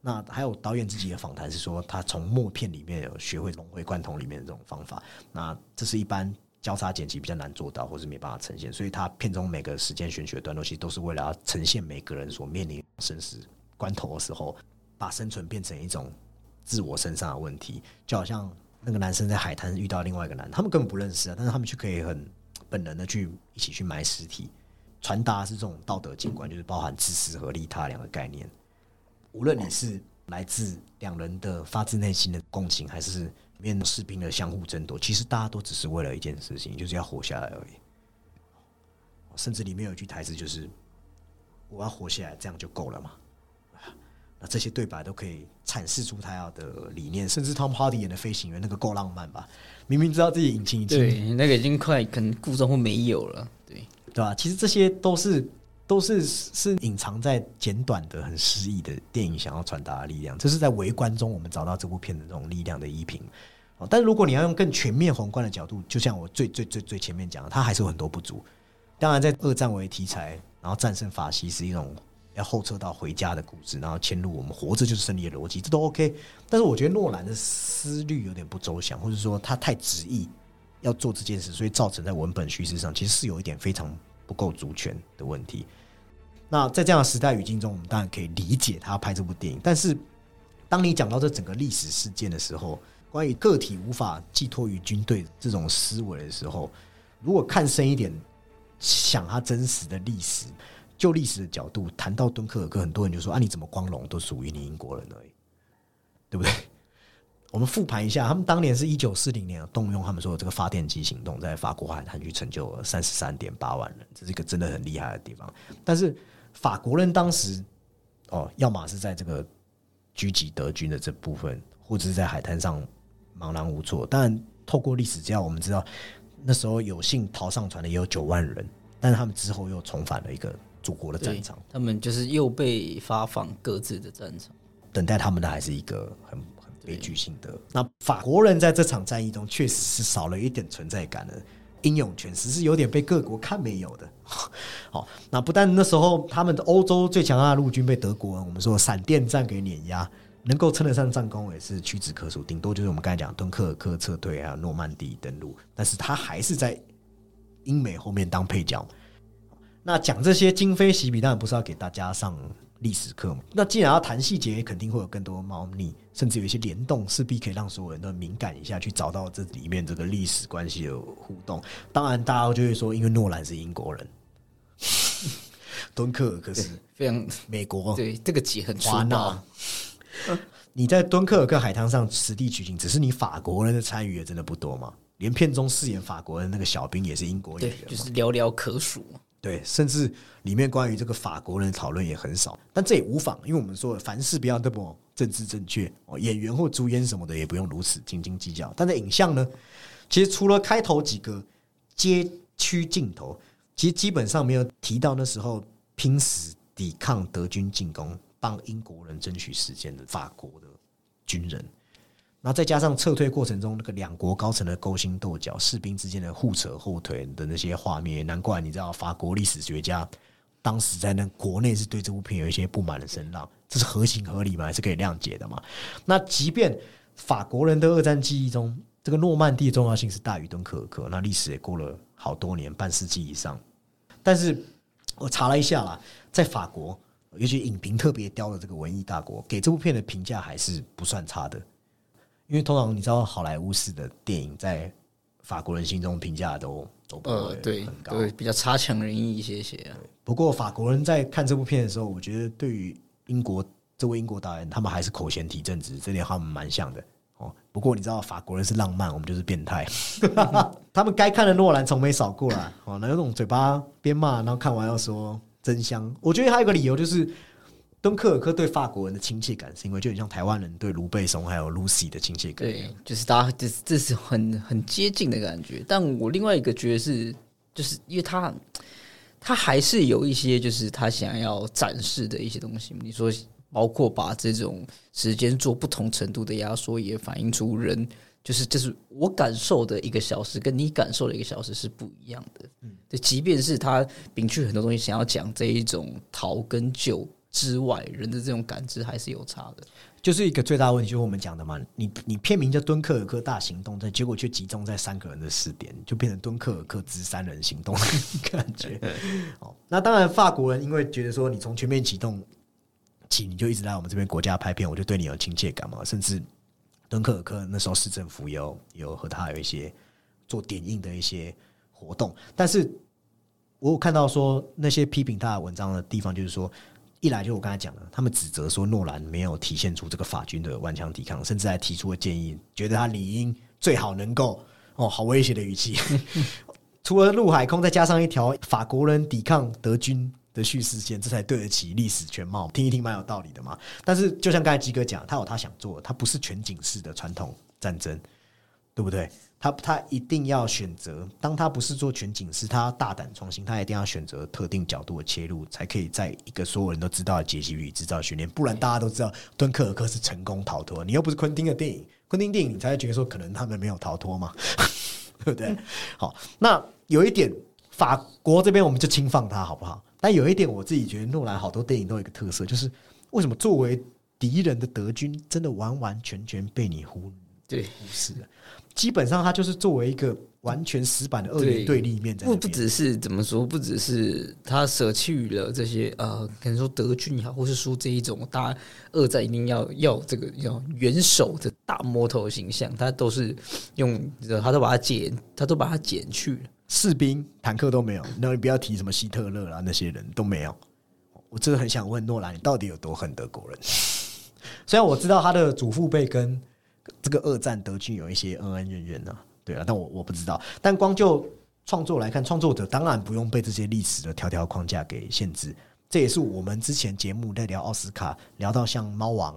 那还有导演自己的访谈是说，他从默片里面有学会融会贯通里面的这种方法。那这是一般交叉剪辑比较难做到，或是没办法呈现。所以他片中每个时间选取的段落，其实都是为了要呈现每个人所面临生死关头的时候，把生存变成一种自我身上的问题。就好像那个男生在海滩遇到另外一个男，他们根本不认识啊，但是他们却可以很。本能的去一起去埋尸体，传达是这种道德景观，就是包含自私和利他两个概念。无论你是来自两人的发自内心的共情，还是面士兵的相互争夺，其实大家都只是为了一件事情，就是要活下来而已。甚至里面有一句台词，就是“我要活下来，这样就够了嘛。”那这些对白都可以阐释出他要的理念。甚至 Tom Hardy 演的飞行员，那个够浪漫吧？明明知道自己引擎已经对那个已经快可能故障或没有了，对对吧？其实这些都是都是是隐藏在简短的、很诗意的电影想要传达的力量。这是在围观中我们找到这部片的这种力量的依凭。哦，但是如果你要用更全面宏观的角度，就像我最最最最前面讲的，它还是有很多不足。当然，在二战为题材，然后战胜法西是一种要后撤到回家的故事，然后迁入我们活着就是胜利的逻辑，这都 OK。但是我觉得诺兰的思虑有点不周详，或者说他太执意要做这件事，所以造成在文本叙事上其实是有一点非常不够足全的问题。那在这样的时代语境中，我们当然可以理解他拍这部电影，但是当你讲到这整个历史事件的时候，关于个体无法寄托于军队这种思维的时候，如果看深一点，想他真实的历史，就历史的角度谈到敦刻尔克，很多人就说啊，你怎么光荣都属于你英国人而已，<laughs> 对不对？我们复盘一下，他们当年是一九四零年动用他们说的这个发电机行动，在法国海滩去成就了三十三点八万人，这是一个真的很厉害的地方。但是法国人当时哦，要么是在这个狙击德军的这部分，或者是在海滩上茫然无措。当然，透过历史资料，我们知道那时候有幸逃上船的也有九万人，但是他们之后又重返了一个祖国的战场，他们就是又被发放各自的战场，等待他们的还是一个很。悲剧性的那法国人在这场战役中确实是少了一点存在感的，英勇确实是有点被各国看没有的。<laughs> 好，那不但那时候他们的欧洲最强大的陆军被德国人我们说闪电战给碾压，能够称得上战功也是屈指可数，顶多就是我们刚才讲敦刻尔克撤退啊，诺曼底登陆，但是他还是在英美后面当配角。那讲这些今非昔比，当然不是要给大家上。历史课嘛，那既然要谈细节，肯定会有更多猫腻，甚至有一些联动，势必可以让所有人都敏感一下，去找到这里面这个历史关系的互动。当然，大家就会说，因为诺兰是英国人，<laughs> 敦刻尔克是非常美国，对这个节很华纳。<laughs> 你在敦刻尔克海滩上实地取景，只是你法国人的参与也真的不多嘛？连片中饰演法国人那个小兵也是英国演员，就是寥寥可数。对，甚至里面关于这个法国人的讨论也很少，但这也无妨，因为我们说凡事不要那么政治正确哦，演员或主演什么的也不用如此斤斤计较。但在影像呢，其实除了开头几个街区镜头，其实基本上没有提到那时候拼死抵抗德军进攻、帮英国人争取时间的法国的军人。那再加上撤退过程中那个两国高层的勾心斗角、士兵之间的互扯后腿的那些画面，难怪你知道法国历史学家当时在那国内是对这部片有一些不满的声浪，这是合情合理吗？还是可以谅解的嘛？那即便法国人的二战记忆中，这个诺曼底的重要性是大于敦刻尔克，那历史也过了好多年，半世纪以上。但是我查了一下啦，在法国，尤其影评特别刁的这个文艺大国，给这部片的评价还是不算差的。因为通常你知道好莱坞式的电影在法国人心中评价都都不会很高，对比较差强人意一些些。不过法国人在看这部片的时候，我觉得对于英国这位英国导演，他们还是口嫌体正直，这点他们蛮像的哦。不过你知道法国人是浪漫，我们就是变态，<laughs> 他们该看的诺兰从没少过啦哦。那有种嘴巴边骂，然后看完要说真香。我觉得还有一个理由就是。敦刻尔克对法国人的亲切感，是因为就很像台湾人对卢贝松还有 Lucy 的亲切感。对，就是大家这这是很很接近的感觉。但我另外一个觉得是，就是因为他他还是有一些就是他想要展示的一些东西。你说，包括把这种时间做不同程度的压缩，也反映出人就是就是我感受的一个小时，跟你感受的一个小时是不一样的。嗯，对，即便是他摒去很多东西，想要讲这一种逃跟救。之外，人的这种感知还是有差的。就是一个最大的问题，就是我们讲的嘛，你你片名叫《敦刻尔克大行动》，但结果却集中在三个人的试点，就变成敦刻尔克之三人行动的感觉。<laughs> 哦，那当然，法国人因为觉得说你从全面启动起，你就一直来我们这边国家拍片，我就对你有亲切感嘛。甚至敦刻尔克那时候市政府有有和他有一些做点映的一些活动，但是我有看到说那些批评他的文章的地方，就是说。一来就我刚才讲的，他们指责说诺兰没有体现出这个法军的顽强抵抗，甚至还提出了建议，觉得他理应最好能够哦，好威胁的语气。<laughs> 除了陆海空，再加上一条法国人抵抗德军的叙事线，这才对得起历史全貌。听一听蛮有道理的嘛。但是就像刚才基哥讲，他有他想做，他不是全景式的传统战争。对不对？他他一定要选择，当他不是做全景式，他大胆创新，他一定要选择特定角度的切入，才可以在一个所有人都知道的解析里制造悬念。不然大家都知道敦刻尔克是成功逃脱，你又不是昆汀的电影，昆汀电影你才会觉得说可能他们没有逃脱嘛，<laughs> 对不对？好，那有一点，法国这边我们就轻放他好不好？但有一点，我自己觉得诺兰好多电影都有一个特色，就是为什么作为敌人的德军，真的完完全全被你忽对忽视了。基本上，他就是作为一个完全死板的二元对立面在。不不只是怎么说，不只是他舍弃了这些呃，可能说德军也好，或是说这一种大二战一定要要这个要元首的大魔头形象，他都是用他都把它减，他都把它减去了。士兵、坦克都没有，那你不要提什么希特勒啦，那些人都没有。我真的很想问诺兰，你到底有多恨德国人？<laughs> 虽然我知道他的祖父辈跟这个二战德军有一些恩恩怨怨呢，对啊，但我我不知道。但光就创作来看，创作者当然不用被这些历史的条条框架给限制。这也是我们之前节目在聊奥斯卡，聊到像《猫王》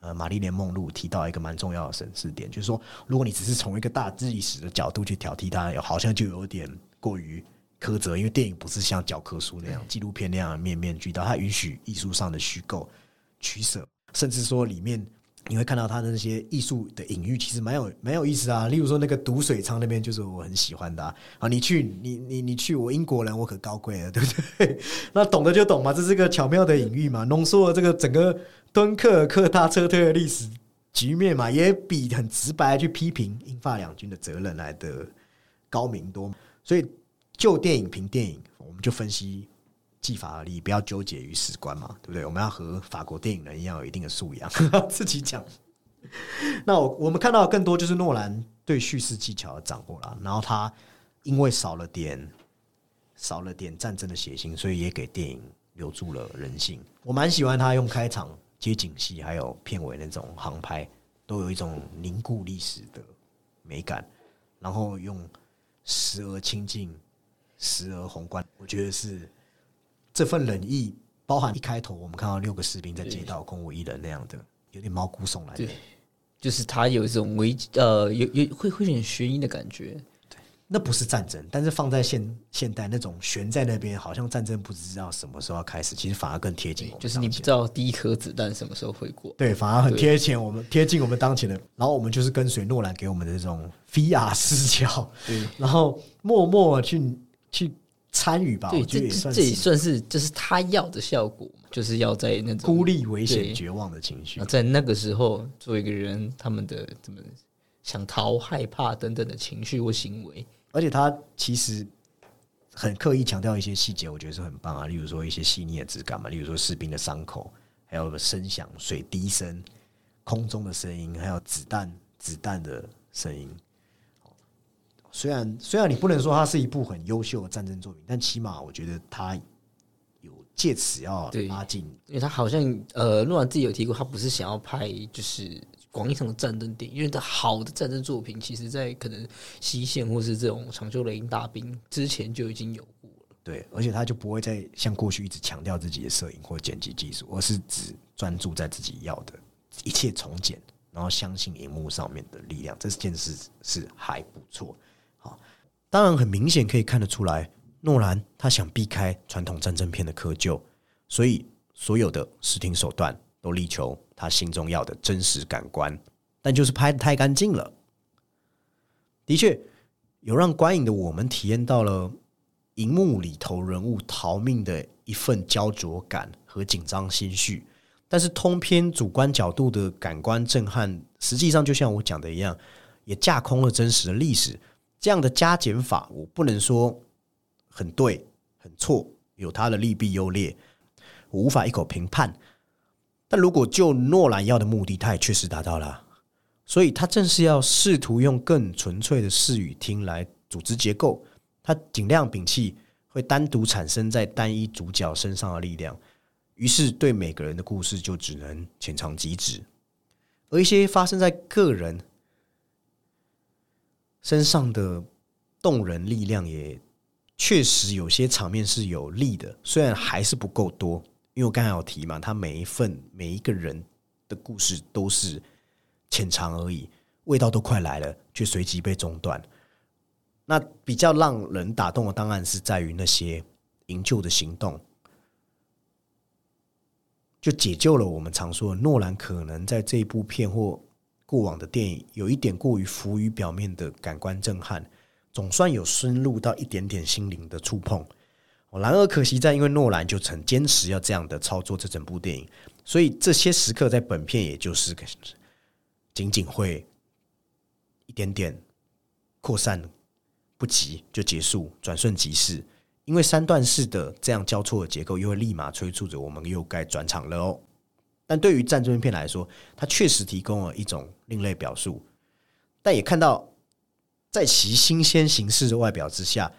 呃《玛丽莲梦露》提到一个蛮重要的审视点，就是说，如果你只是从一个大历史的角度去挑剔它，好像就有点过于苛责，因为电影不是像教科书那样、纪录片那样面面俱到，它允许艺术上的虚构取舍，甚至说里面。你会看到他的那些艺术的隐喻，其实蛮有蛮有意思啊。例如说那个毒水仓那边，就是我很喜欢的啊。你去，你你你去，我英国人，我可高贵了，对不对？那懂的就懂嘛，这是一个巧妙的隐喻嘛，浓缩了这个整个敦刻尔克大撤退的历史局面嘛，也比很直白去批评英法两军的责任来的高明多。所以就电影评电影，我们就分析。技法而立，不要纠结于史观嘛，对不对？我们要和法国电影人一样有一定的素养。<laughs> 自己讲。那我我们看到更多就是诺兰对叙事技巧的掌握了，然后他因为少了点少了点战争的血腥，所以也给电影留住了人性。我蛮喜欢他用开场街景戏，还有片尾那种航拍，都有一种凝固历史的美感，然后用时而清静，时而宏观，我觉得是。这份冷意包含一开头我们看到六个士兵在街道空无一人那样的，有点毛骨悚然。对，就是他有一种危呃，有有会会有点悬疑的感觉。对，那不是战争，但是放在现现代那种悬在那边，好像战争不知道什么时候要开始，其实反而更贴近。就是你不知道第一颗子弹什么时候会过。对，反而很贴近我们贴近我们当前的。然后我们就是跟随诺兰给我们的这种 VR 视角，对，然后默默去去。参与吧，对，这也这也算是就是他要的效果，就是要在那种孤立、危险、绝望的情绪，在那个时候，做一个人他们的怎么想逃、害怕等等的情绪或行为，而且他其实很刻意强调一些细节，我觉得是很棒啊，例如说一些细腻的质感嘛，例如说士兵的伤口，还有声响、水滴声、空中的声音，还有子弹、子弹的声音。虽然虽然你不能说它是一部很优秀的战争作品，但起码我觉得它有借此要拉近，因为他好像呃，诺兰自己有提过，他不是想要拍就是广义上的战争电影，因为他好的战争作品，其实在可能西线或是这种长袖雷鹰大兵之前就已经有过了。对，而且他就不会再像过去一直强调自己的摄影或剪辑技术，而是只专注在自己要的一切重剪，然后相信荧幕上面的力量，这件事是还不错。当然，很明显可以看得出来，诺兰他想避开传统战争片的窠臼，所以所有的视听手段都力求他心中要的真实感官，但就是拍的太干净了。的确，有让观影的我们体验到了荧幕里头人物逃命的一份焦灼感和紧张心绪，但是通篇主观角度的感官震撼，实际上就像我讲的一样，也架空了真实的历史。这样的加减法，我不能说很对很错，有它的利弊优劣，我无法一口评判。但如果就诺兰要的目的，他也确实达到了，所以他正是要试图用更纯粹的视与听来组织结构，他尽量摒弃会单独产生在单一主角身上的力量，于是对每个人的故事就只能浅尝即止，而一些发生在个人。身上的动人力量也确实有些场面是有力的，虽然还是不够多。因为我刚才有提嘛，他每一份每一个人的故事都是浅尝而已，味道都快来了，却随即被中断。那比较让人打动的，当然是在于那些营救的行动，就解救了我们常说的诺兰可能在这一部片或过往的电影有一点过于浮于表面的感官震撼，总算有深入到一点点心灵的触碰。然而可惜在，因为诺兰就曾坚持要这样的操作这整部电影，所以这些时刻在本片也就是仅仅会一点点扩散。不急就结束，转瞬即逝。因为三段式的这样交错的结构，又会立马催促着我们又该转场了哦。但对于战争片来说，它确实提供了一种另类表述，但也看到在其新鲜形式的外表之下，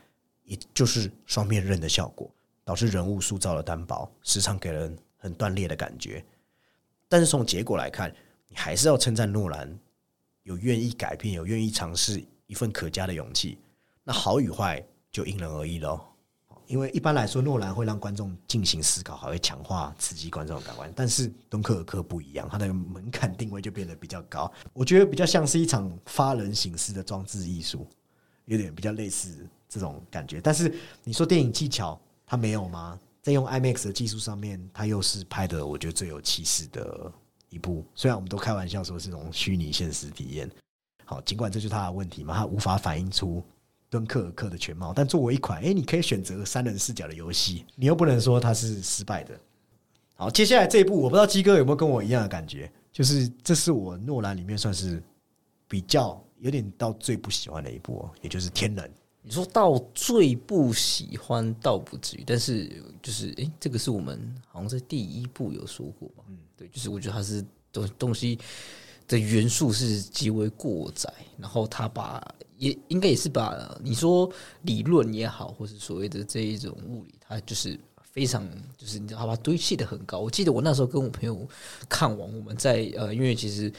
也就是双面刃的效果，导致人物塑造的单薄，时常给人很断裂的感觉。但是从结果来看，你还是要称赞诺兰有愿意改变、有愿意尝试一份可嘉的勇气。那好与坏就因人而异喽。因为一般来说，诺兰会让观众进行思考，还会强化、刺激观众感官。但是敦刻尔克不一样，它的门槛定位就变得比较高。我觉得比较像是一场发人省思的装置艺术，有点比较类似这种感觉。但是你说电影技巧，它没有吗？在用 IMAX 的技术上面，它又是拍的我觉得最有气势的一部。虽然我们都开玩笑说是种虚拟现实体验，好，尽管这就是它的问题嘛，它无法反映出。敦刻尔克的全貌，但作为一款，哎，你可以选择三人视角的游戏，你又不能说它是失败的。好，接下来这一部，我不知道鸡哥有没有跟我一样的感觉，就是这是我诺兰里面算是比较有点到最不喜欢的一部，也就是《天人》。你说到最不喜欢，倒不至于，但是就是，哎，这个是我们好像在第一部有说过吧？嗯，对，就是我觉得它是东东西。的元素是极为过载，然后他把也应该也是把你说理论也好，或是所谓的这一种物理，它就是非常就是你知道把堆砌的很高。我记得我那时候跟我朋友看完，我们在呃，因为其实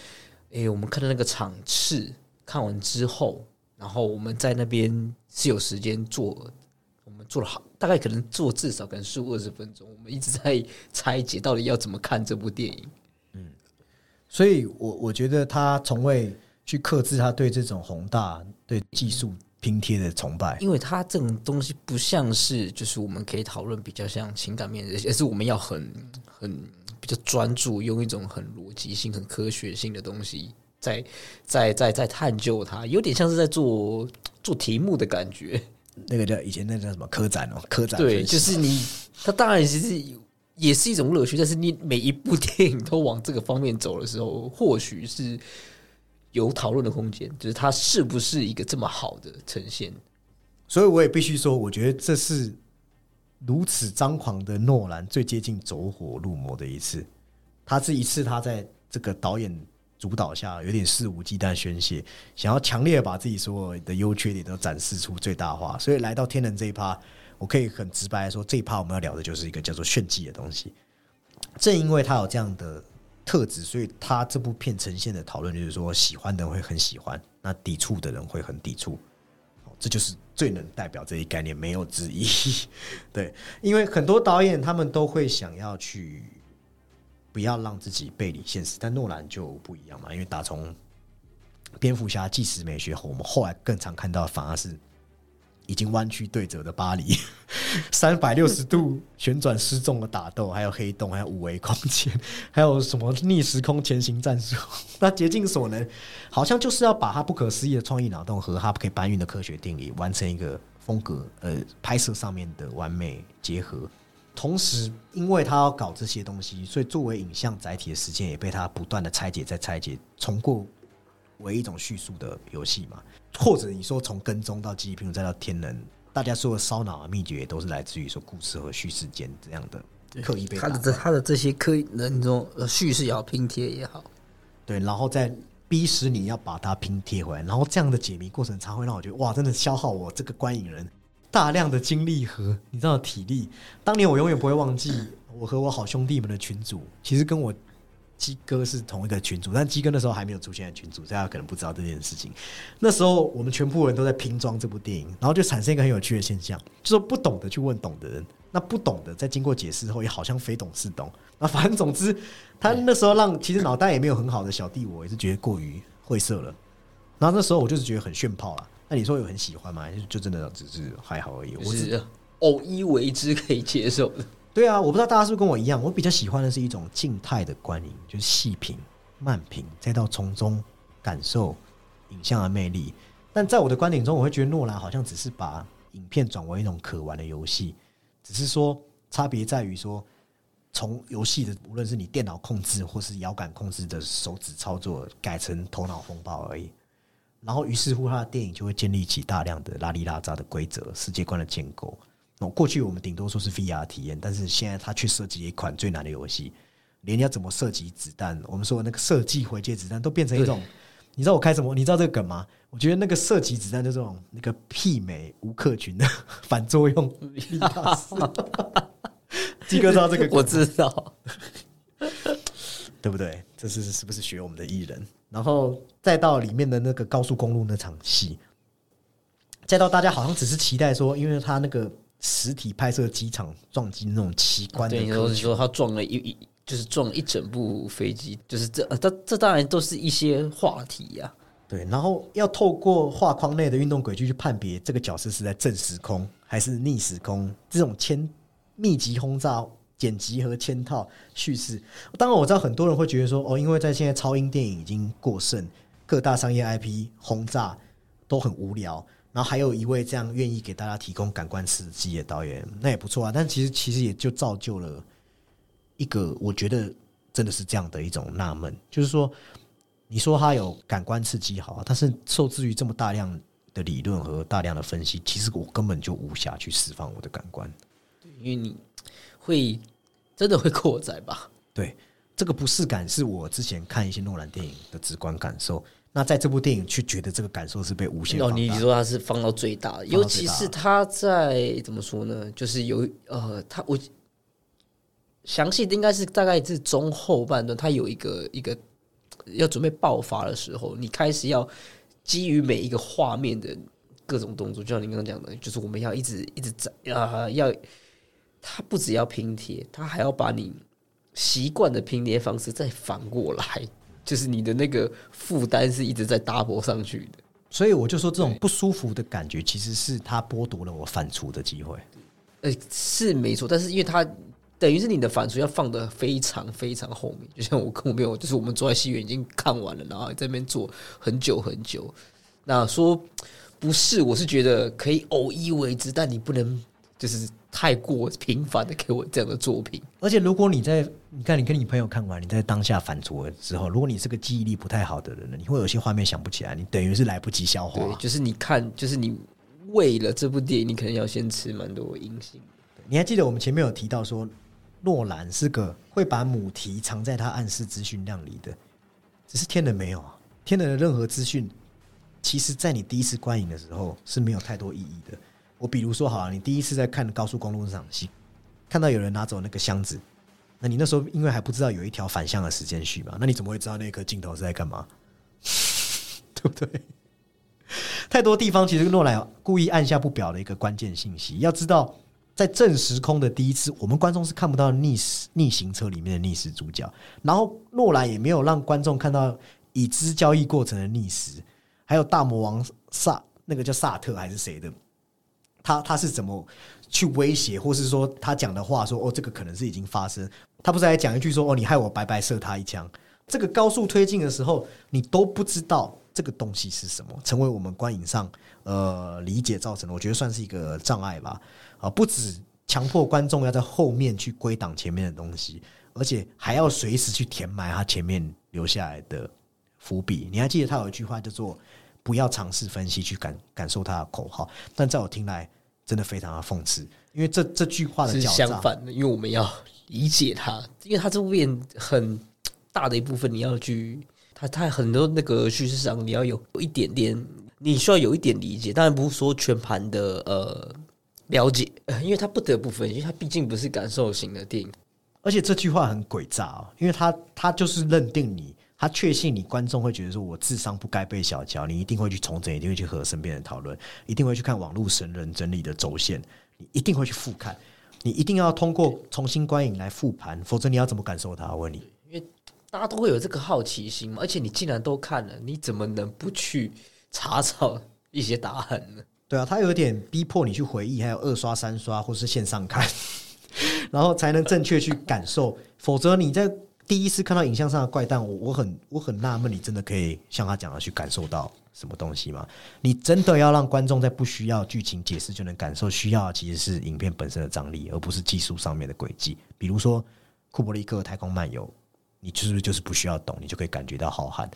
诶，我们看的那个场次看完之后，然后我们在那边是有时间做，我们做了好大概可能做至少可能十五二十分钟，我们一直在 <laughs> 拆解到底要怎么看这部电影。所以，我我觉得他从未去克制他对这种宏大、对技术拼贴的崇拜，因为他这种东西不像是就是我们可以讨论比较像情感面的，而是我们要很很比较专注，用一种很逻辑性、很科学性的东西，在在在在探究它，有点像是在做做题目的感觉。那个叫以前那叫什么科展哦，科展对，就是你，他当然其实。也是一种乐趣，但是你每一部电影都往这个方面走的时候，或许是有讨论的空间，就是它是不是一个这么好的呈现。所以我也必须说，我觉得这是如此张狂的诺兰最接近走火入魔的一次。他是一次他在这个导演主导下，有点肆无忌惮宣泄，想要强烈把自己所有的优缺点都展示出最大化。所以来到天人这一趴。我可以很直白的说，这一趴我们要聊的就是一个叫做炫技的东西。正因为他有这样的特质，所以他这部片呈现的讨论就是说，喜欢的人会很喜欢，那抵触的人会很抵触。这就是最能代表这一概念，没有之一。<laughs> 对，因为很多导演他们都会想要去不要让自己背离现实，但诺兰就不一样嘛。因为打从蝙蝠侠纪实美学后，我们后来更常看到反而是。已经弯曲对折的巴黎，<laughs> 三百六十度旋转失重的打斗，还有黑洞，还有五维空间，<laughs> 还有什么逆时空前行战术？<laughs> 那竭尽所能，好像就是要把他不可思议的创意脑洞和他可以搬运的科学定理，完成一个风格呃拍摄上面的完美结合。同时，因为他要搞这些东西，所以作为影像载体的时间也被他不断的拆解、再拆解、重构为一种叙述的游戏嘛。或者你说从跟踪到记忆拼图再到天人，大家说的烧脑的秘诀都是来自于说故事和叙事间这样的刻意被他的这他的这些刻意那种叙事也好拼贴也好，对，然后再逼使你要把它拼贴回来，然后这样的解谜过程才会让我觉得哇，真的消耗我这个观影人大量的精力和你知道体力。当年我永远不会忘记我和我好兄弟们的群组，其实跟我。鸡哥是同一个群主，但鸡哥那时候还没有出现在群主，大家可能不知道这件事情。那时候我们全部人都在拼装这部电影，然后就产生一个很有趣的现象，就是不懂得去问懂的人，那不懂的在经过解释后，也好像非懂是懂。那反正总之，他那时候让其实脑袋也没有很好的小弟，我也是觉得过于晦涩了。然后那时候我就是觉得很炫炮啦。那你说有很喜欢吗？就真的只是还好而已。我是偶一为之可以接受的。对啊，我不知道大家是不是跟我一样，我比较喜欢的是一种静态的观影，就是细品、慢品，再到从中感受影像的魅力。但在我的观点中，我会觉得诺兰好像只是把影片转为一种可玩的游戏，只是说差别在于说，从游戏的无论是你电脑控制或是遥感控制的手指操作，改成头脑风暴而已。然后，于是乎，他的电影就会建立起大量的拉里拉扎的规则、世界观的建构。哦，过去我们顶多说是 VR 体验，但是现在他去设计一款最难的游戏，连要怎么设计子弹，我们说那个设计回接子弹都变成一种，你知道我开什么？你知道这个梗吗？我觉得那个射击子弹就这种那个媲美吴克群的 <laughs> 反作用力 <laughs> 大师。鸡哥知道这个梗我知道，<laughs> 对不对？这是是不是学我们的艺人？然后再到里面的那个高速公路那场戏，再到大家好像只是期待说，因为他那个实体拍摄机场撞击那种奇观的对，你科学，说他撞了一一，就是撞了一整部飞机，就是这呃这这当然都是一些话题呀、对，然后要透过画框内的运动轨迹去判别这个角色是在正时空还是逆时空，这种千密集轰炸、剪辑和嵌套叙事。当然，我知道很多人会觉得说，哦，因为在现在超英电影已经过剩，各大商业 IP 轰炸都很无聊。然后还有一位这样愿意给大家提供感官刺激的导演，那也不错啊。但其实其实也就造就了一个，我觉得真的是这样的一种纳闷，就是说，你说他有感官刺激好啊，但是受制于这么大量的理论和大量的分析，其实我根本就无暇去释放我的感官。因为你会真的会过载吧？对，这个不适感是我之前看一些诺兰电影的直观感受。那在这部电影去觉得这个感受是被无限哦。你说他是放到最大的，尤其是他在怎么说呢？就是有呃，他我详细的应该是大概是中后半段，他有一个一个要准备爆发的时候，你开始要基于每一个画面的各种动作，就像你刚刚讲的，就是我们要一直一直在啊、要他不只要拼贴，他还要把你习惯的拼贴方式再反过来，就是你的那个负担是一直在 double 上去的。所以我就说，这种不舒服的感觉，其实是他剥夺了我反刍的机会。呃，是没错，但是因为他等于是你的反刍要放的非常非常后面，就像我跟我朋友，就是我们坐在戏院已经看完了，然后在那边坐很久很久。那说不是，我是觉得可以偶一为之，但你不能就是太过频繁的给我这样的作品。而且，如果你在你看你跟你朋友看完，你在当下反刍了之后，如果你是个记忆力不太好的人呢，你会有些画面想不起来，你等于是来不及消化。对，就是你看，就是你为了这部电影，你可能要先吃蛮多阴性。你还记得我们前面有提到说，诺兰是个会把母题藏在他暗示资讯量里的，只是天人没有啊。天人的任何资讯，其实在你第一次观影的时候是没有太多意义的。我比如说，好了，你第一次在看高速公路那场戏，看到有人拿走那个箱子，那你那时候因为还不知道有一条反向的时间序嘛，那你怎么会知道那颗镜头是在干嘛？<laughs> 对不对？太多地方其实诺兰故意按下不表的一个关键信息。要知道，在正时空的第一次，我们观众是看不到逆时逆行车里面的逆时主角，然后诺兰也没有让观众看到已知交易过程的逆时，还有大魔王萨那个叫萨特还是谁的，他他是怎么去威胁，或是说他讲的话说哦，这个可能是已经发生，他不是还讲一句说哦，你害我白白射他一枪。这个高速推进的时候，你都不知道这个东西是什么，成为我们观影上呃理解造成的，我觉得算是一个障碍吧。啊，不止强迫观众要在后面去归档前面的东西，而且还要随时去填埋他前面留下来的伏笔。你还记得他有一句话叫做“不要尝试分析去感感受他的口号”，但在我听来，真的非常的讽刺，因为这这句话的是，相反的，因为我们要理解它，因为它这部片很大的一部分你要去，它它很多那个叙事上你要有一点点，你需要有一点理解，当然不是说全盘的呃了解，呃 <laughs> 因为它不得不分析，因为它毕竟不是感受型的电影，而且这句话很诡诈哦，因为他他就是认定你，他确信你观众会觉得说我智商不该被小瞧，你一定会去重整，一定会去和身边人讨论，一定会去看网络神人整理的轴线，你一定会去复看，你一定要通过重新观影来复盘，否则你要怎么感受它？我问你，因为大家都会有这个好奇心嘛。而且你既然都看了，你怎么能不去查找一些答案呢？对啊，他有点逼迫你去回忆，还有二刷、三刷或是线上看，<laughs> 然后才能正确去感受。否则你在第一次看到影像上的怪诞，我我很我很纳闷，你真的可以像他讲的去感受到什么东西吗？你真的要让观众在不需要剧情解释就能感受，需要其实是影片本身的张力，而不是技术上面的轨迹。比如说库伯利克《太空漫游》，你是不是就是不需要懂，你就可以感觉到浩瀚？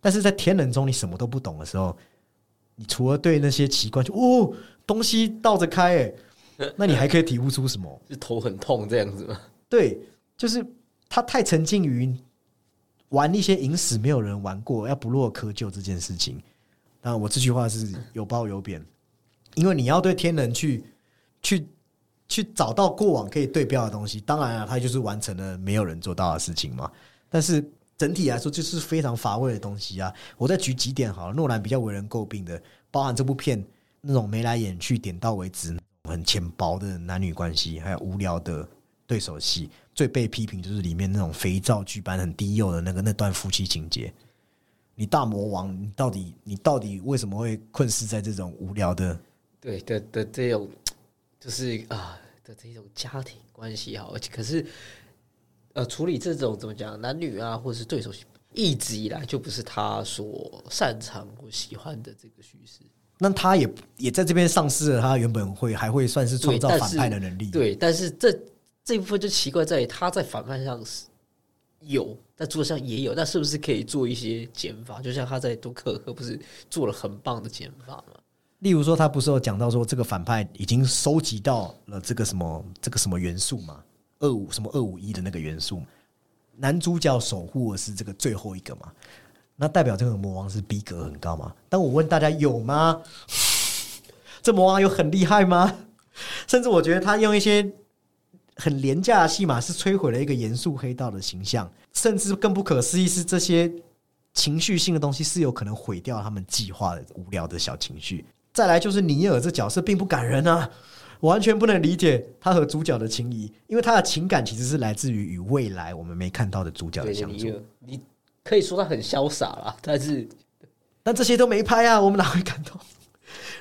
但是在天人中，你什么都不懂的时候。你除了对那些奇观，就哦，东西倒着开，哎，那你还可以体悟出什么？是头很痛这样子吗？对，就是他太沉浸于玩一些影史没有人玩过，要不落窠臼这件事情。那我这句话是有褒有贬，因为你要对天人去去去找到过往可以对标的东西，当然了，他就是完成了没有人做到的事情嘛。但是。整体来说就是非常乏味的东西啊！我再举几点好了。诺兰比较为人诟病的，包含这部片那种眉来眼去、点到为止、很浅薄的男女关系，还有无聊的对手戏。最被批评就是里面那种肥皂剧般很低幼的那个那段夫妻情节。你大魔王，你到底你到底为什么会困死在这种无聊的？对的的这种，就是啊的这种家庭关系哈，而且可是。呃，处理这种怎么讲，男女啊，或者是对手戏，一直以来就不是他所擅长或喜欢的这个叙事。那他也也在这边丧失了他原本会还会算是创造反派的能力。对，但是这这一部分就奇怪在于他在反派上是有，在作上也有，那是不是可以做一些减法？就像他在多克克不是做了很棒的减法吗？例如说，他不是有讲到说这个反派已经收集到了这个什么这个什么元素吗？二五什么二五一的那个元素，男主角守护的是这个最后一个嘛？那代表这个魔王是逼格很高嘛？但我问大家有吗？<laughs> 这魔王有很厉害吗？<laughs> 甚至我觉得他用一些很廉价的戏码，是摧毁了一个严肃黑道的形象。甚至更不可思议是，这些情绪性的东西是有可能毁掉他们计划的无聊的小情绪。再来就是尼尔这角色并不感人啊。完全不能理解他和主角的情谊，因为他的情感其实是来自于与未来我们没看到的主角的相处。你可以说他很潇洒啦，但是但这些都没拍啊，我们哪会感动？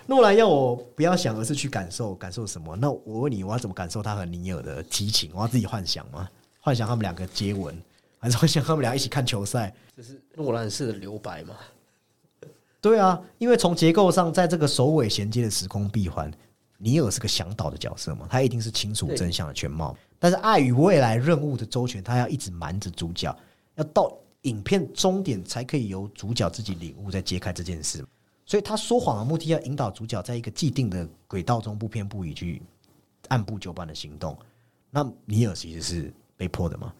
诺兰要我不要想，而是去感受，感受什么？那我问你，我要怎么感受他和尼尔的激情？我要自己幻想吗？幻想他们两个接吻，还是幻想他们俩一起看球赛？这是诺兰式的留白吗？对啊，因为从结构上，在这个首尾衔接的时空闭环。尼尔是个向导的角色嘛，他一定是清楚真相的全貌。但是爱与未来任务的周全，他要一直瞒着主角，要到影片终点才可以由主角自己领悟，再揭开这件事。所以他说谎的目的，要引导主角在一个既定的轨道中不偏不倚去按部就班的行动。那尼尔其实是被迫的嘛，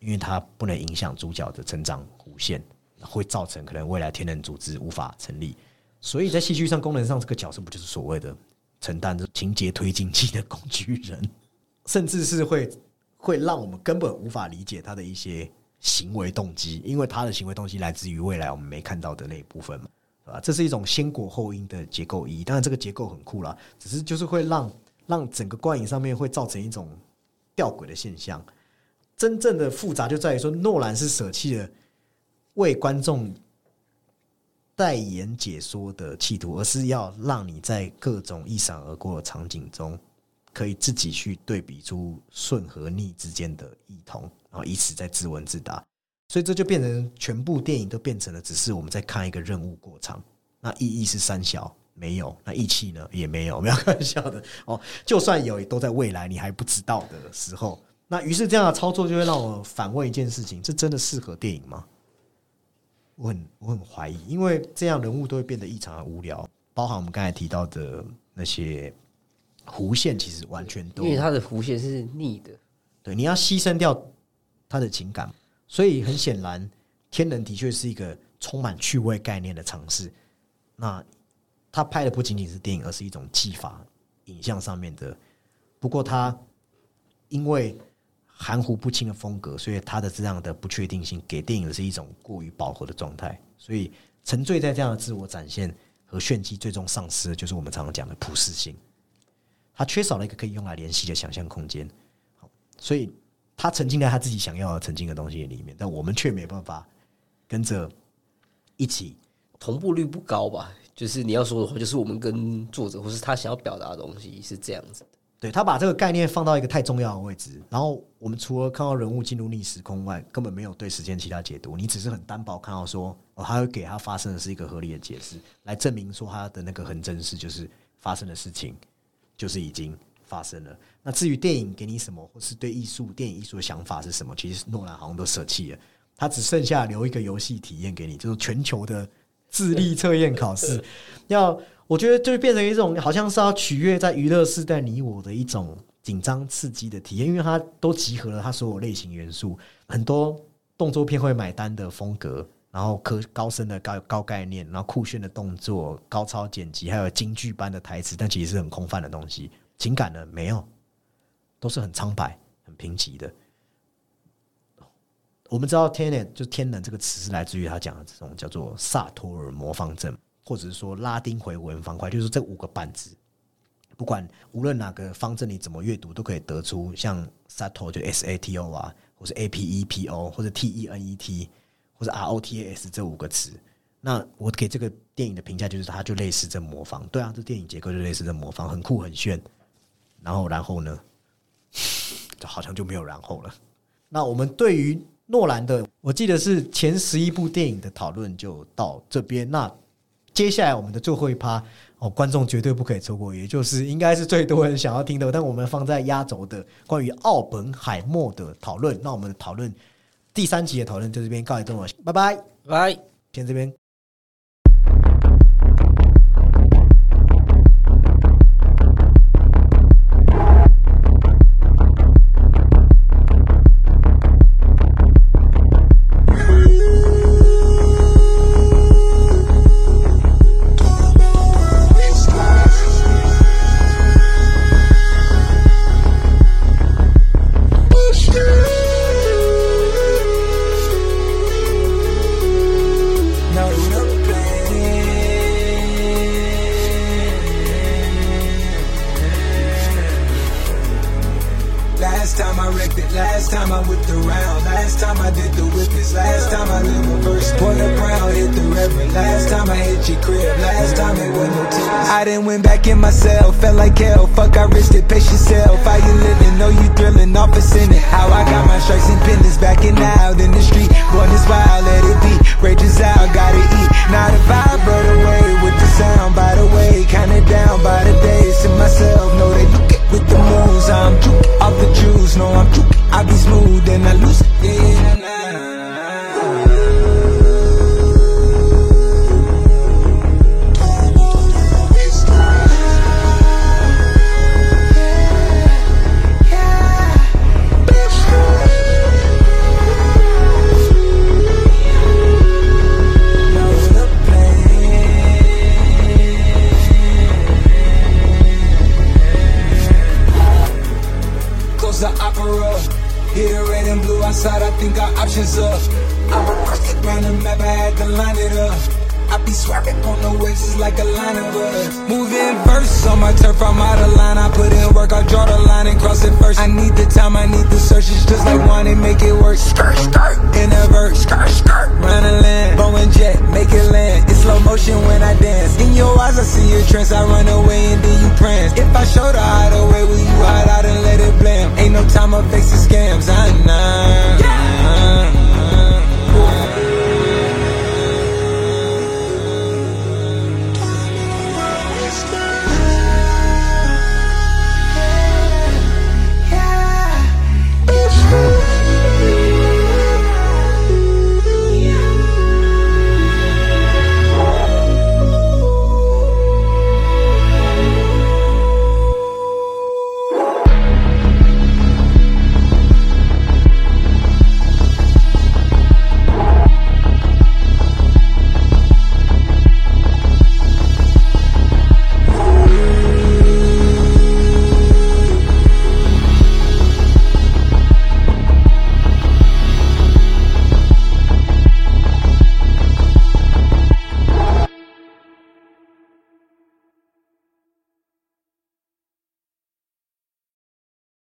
因为他不能影响主角的成长弧线，会造成可能未来天人组织无法成立。所以在戏剧上功能上，这个角色不就是所谓的？承担着情节推进器的工具人，<laughs> 甚至是会会让我们根本无法理解他的一些行为动机，因为他的行为动机来自于未来我们没看到的那一部分嘛，对吧？这是一种先果后因的结构意义，当然这个结构很酷啦，只是就是会让让整个观影上面会造成一种吊诡的现象。真正的复杂就在于说，诺兰是舍弃了为观众。代言解说的企图，而是要让你在各种一闪而过的场景中，可以自己去对比出顺和逆之间的异同，然后以此再自问自答。所以这就变成全部电影都变成了只是我们在看一个任务过场。那意义是三小没有，那义气呢也没有，没有开玩笑的哦。就算有，都在未来你还不知道的时候。那于是这样的操作就会让我反问一件事情：这真的适合电影吗？我很我很怀疑，因为这样人物都会变得异常的无聊，包含我们刚才提到的那些弧线，其实完全都因为他的弧线是逆的，对，你要牺牲掉他的情感，所以很显然，天人的确是一个充满趣味概念的尝试。那他拍的不仅仅是电影，而是一种技法、影像上面的。不过他因为。含糊不清的风格，所以他的这样的不确定性给电影是一种过于饱和的状态，所以沉醉在这样的自我展现和炫技，最终丧失的就是我们常常讲的普适性。他缺少了一个可以用来联系的想象空间。好，所以他沉浸在他自己想要的沉浸的东西里面，但我们却没办法跟着一起。同步率不高吧？就是你要说的话，就是我们跟作者或是他想要表达的东西是这样子的。对他把这个概念放到一个太重要的位置，然后我们除了看到人物进入逆时空外，根本没有对时间其他解读。你只是很单薄看到说，哦，他会给他发生的是一个合理的解释，来证明说他的那个很真实，就是发生的事情就是已经发生了。那至于电影给你什么，或是对艺术、电影艺术的想法是什么，其实诺兰好像都舍弃了，他只剩下留一个游戏体验给你，就是全球的智力测验考试。要我觉得就变成一种好像是要取悦在娱乐时代你我的一种紧张刺激的体验，因为它都集合了它所有类型元素，很多动作片会买单的风格，然后科高深的高高概念，然后酷炫的动作、高超剪辑，还有京剧般的台词，但其实是很空泛的东西。情感呢，没有，都是很苍白、很贫瘠的。我们知道“天能”就“天能”这个词是来自于他讲的这种叫做萨托尔魔方阵，或者是说拉丁回文方块，就是这五个板子，不管无论哪个方阵你怎么阅读，都可以得出像 Sato 就 S A T O 啊，或是 A P E P O 或者 T E N E T 或者 R O T A S 这五个词。那我给这个电影的评价就是，它就类似这魔方。对啊，这电影结构就类似这魔方，很酷很炫。然后，然后呢，就好像就没有然后了。那我们对于诺兰的，我记得是前十一部电影的讨论就到这边。那接下来我们的最后一趴哦，观众绝对不可以错过，也就是应该是最多人想要听的，但我们放在压轴的关于奥本海默的讨论。那我们的讨论第三集的讨论就这边告一段落，拜拜，拜，先这边。